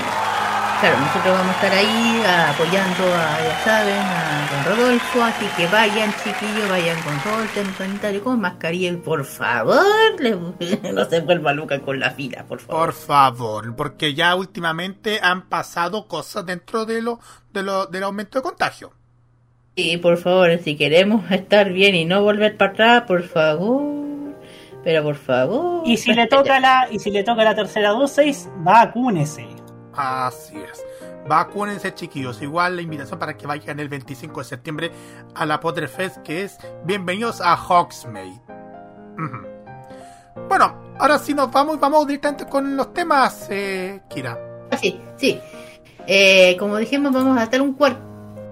claro, nosotros vamos a estar ahí ah, apoyando a, ya saben, a don Rodolfo, así que vayan chiquillos, vayan con todo el tema sanitario, con mascarilla y por favor, le- no se vuelva loca con la fila, por favor. Por favor, porque ya últimamente han pasado cosas dentro de lo, de lo, del aumento de contagio. Y por favor, si queremos estar bien y no volver para atrás, por favor, pero por favor. Y si le toca la, y si le toca la tercera dosis, vacúnese. Así es. Vacúnense, chiquillos. Igual la invitación para que vayan el 25 de septiembre a la Potterfest, que es Bienvenidos a Hogsmeade. Bueno, ahora sí nos vamos, vamos directamente con los temas, eh, Kira. Ah, Sí, sí. Eh, como dijimos, vamos a hacer un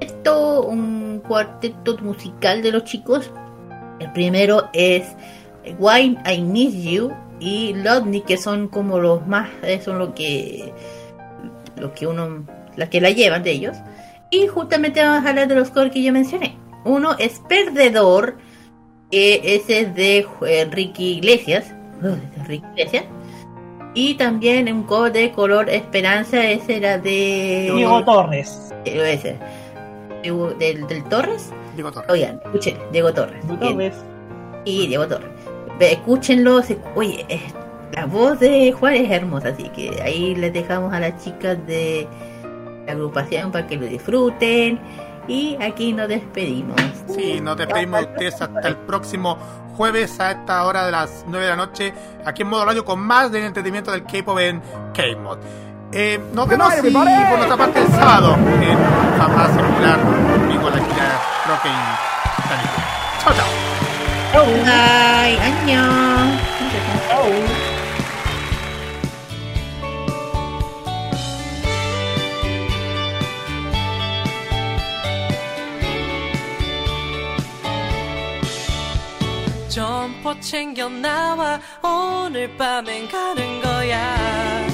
cuarteto, un cuarteto musical de los chicos. El primero es Why I Miss You y Lodney, que son como los más, eh, son lo que, los que uno, las que la llevan de ellos. Y justamente vamos a hablar de los covers que yo mencioné. Uno es Perdedor, que ese es de Enrique Iglesias. Enrique Iglesias. Y también un cover de color Esperanza, ese era de. Diego Torres. Eh, Ese. Diego- ¿Del, del Torres? Diego Torres. Oigan, escuchen, Diego Torres. Diego. Torres. Y Diego Torres. Escúchenlo. se- Oye, eh, la voz de Juan es hermosa, así que ahí les dejamos a las chicas de la agrupación para que lo disfruten. Y aquí nos despedimos. Sí, nos despedimos de ustedes hasta el próximo jueves a esta hora de las 9 de la noche, aquí en modo radio con más del entretenimiento del K-pop en K-Mod. Eh, nos vemos y por nuestra parte el sábado en Farmacia Popular conmigo la Kira Roque y Dani. Chao, chao. Bye, año. 점퍼 챙겨 나와 오늘 밤엔 가는 거야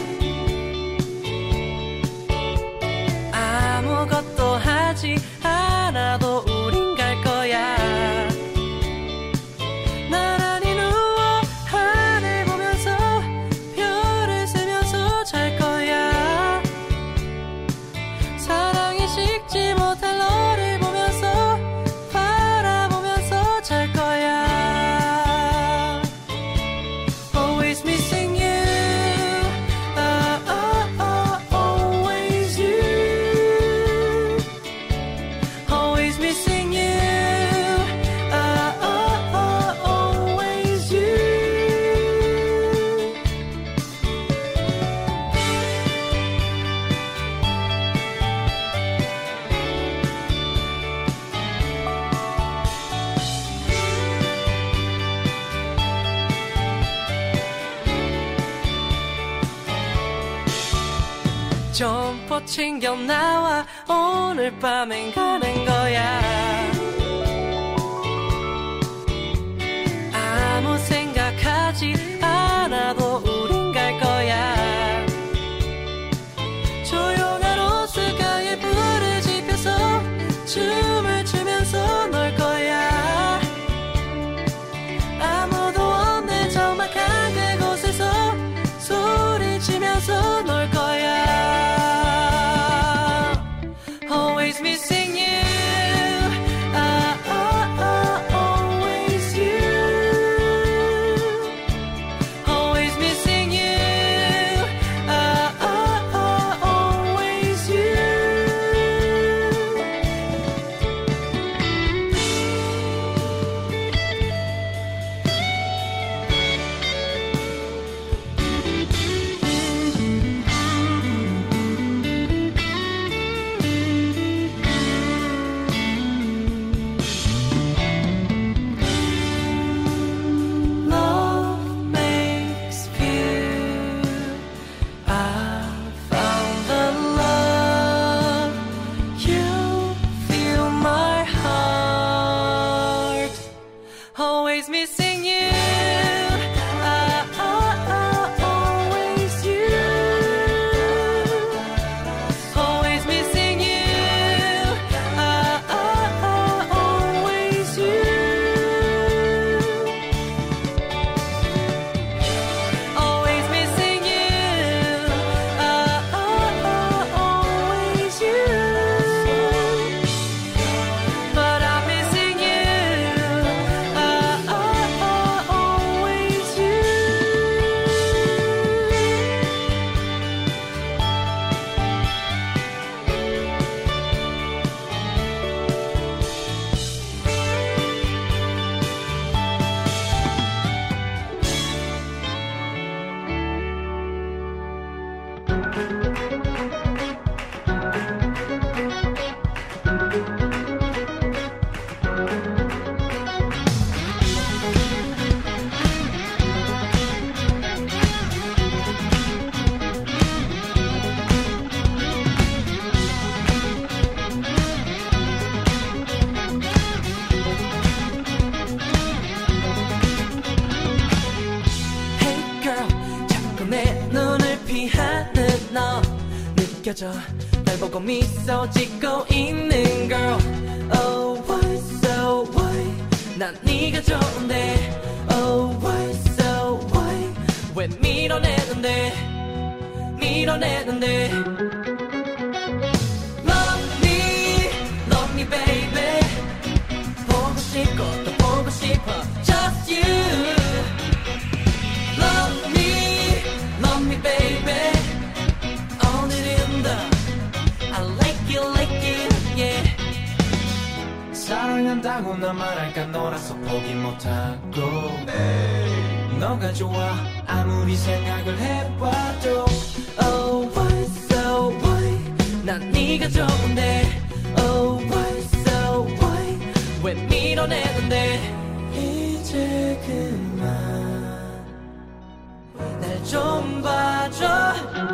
챙겨 나와 오늘 밤엔 거 느껴져 날 보고 미소 짓고 있는 girl. Oh why so why? 난 네가 좋은데. Oh why so why? 왜 밀어내는데? 밀어내는데 사랑한다고 나 말할까 너라서 포기 못하고 너가 좋아 아무리 생각을 해봐도 Oh, why so why? 난 네가 좋은데. Oh, why so why? 왜 밀어내는데? 이제 그만 날 좀 봐줘.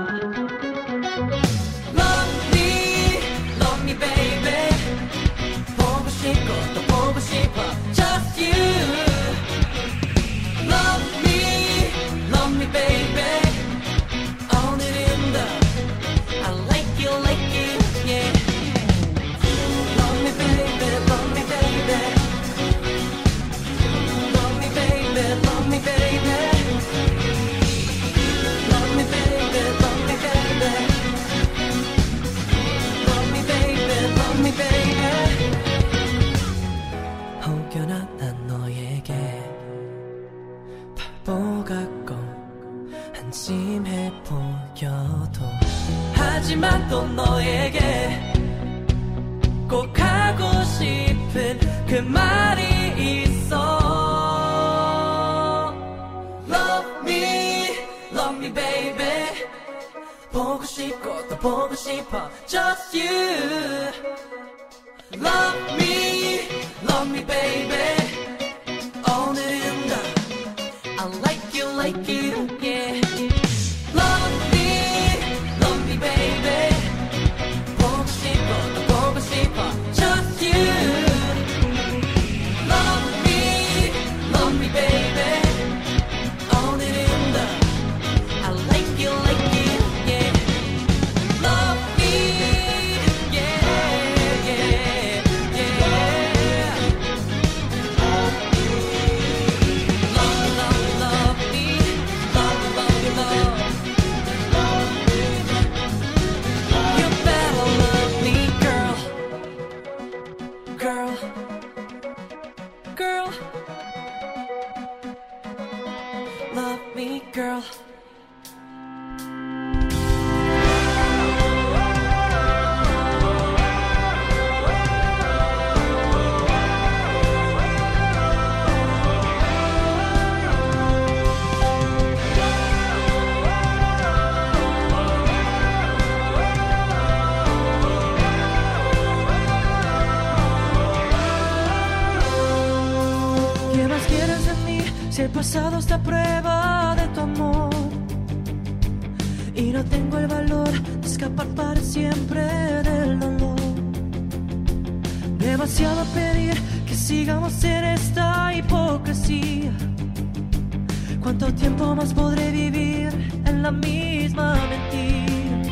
Pasado está a prueba de tu amor? Y no tengo el valor de escapar para siempre del dolor. Demasiado pedir que sigamos en esta hipocresía. ¿Cuánto tiempo más podré vivir en la misma mentira?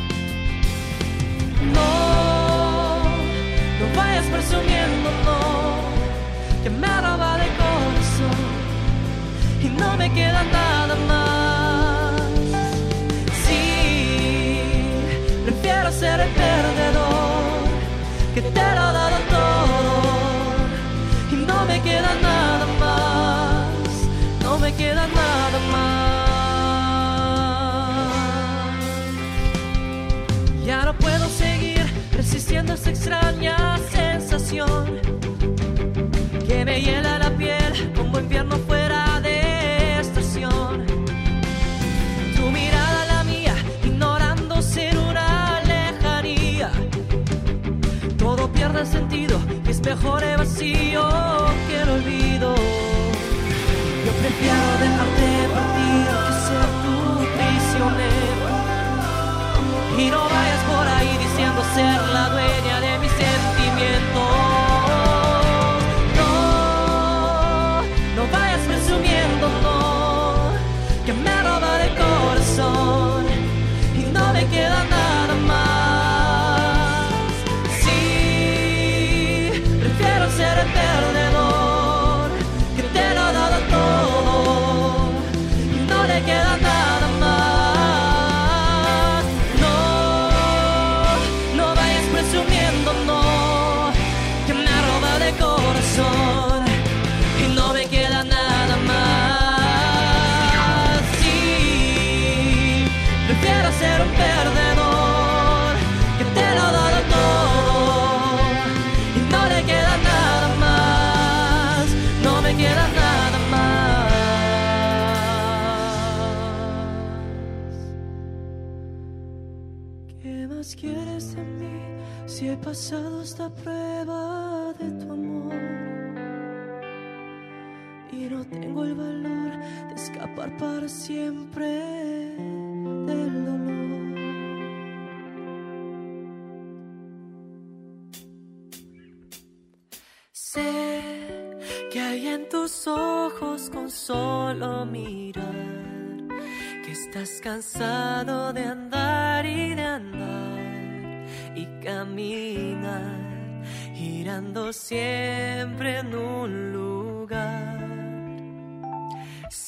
No, no vayas presumiendo, no no me queda nada mejor el vacío que el olvido. Yo prefiero dejarte partir que ser tu prisionero. Y no vayas por ahí diciendo ser la dueña de tengo el valor de escapar para siempre del dolor. Sé que hay en tus ojos con solo mirar que estás cansado de andar y de andar y caminar girando siempre en un lugar.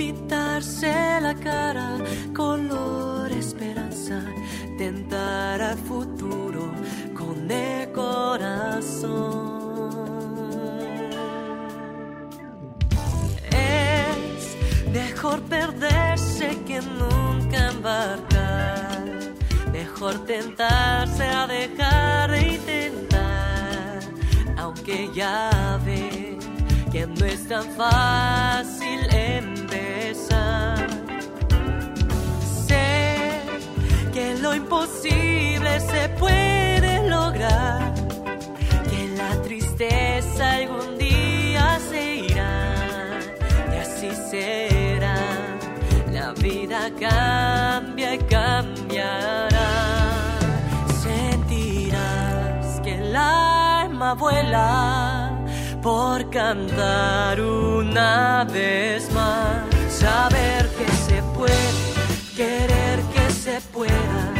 pintarse la cara, color esperanza, tentar al futuro con el corazón. Es mejor perderse que nunca embarcar. Mejor tentarse a dejar de intentar. Aunque ya ve que no es tan fácil empezar. Lo imposible se puede lograr. Que la tristeza algún día se irá y así será. La vida cambia y cambiará. Sentirás que el alma vuela por cantar una vez más. Saber que se puede, querer que se pueda,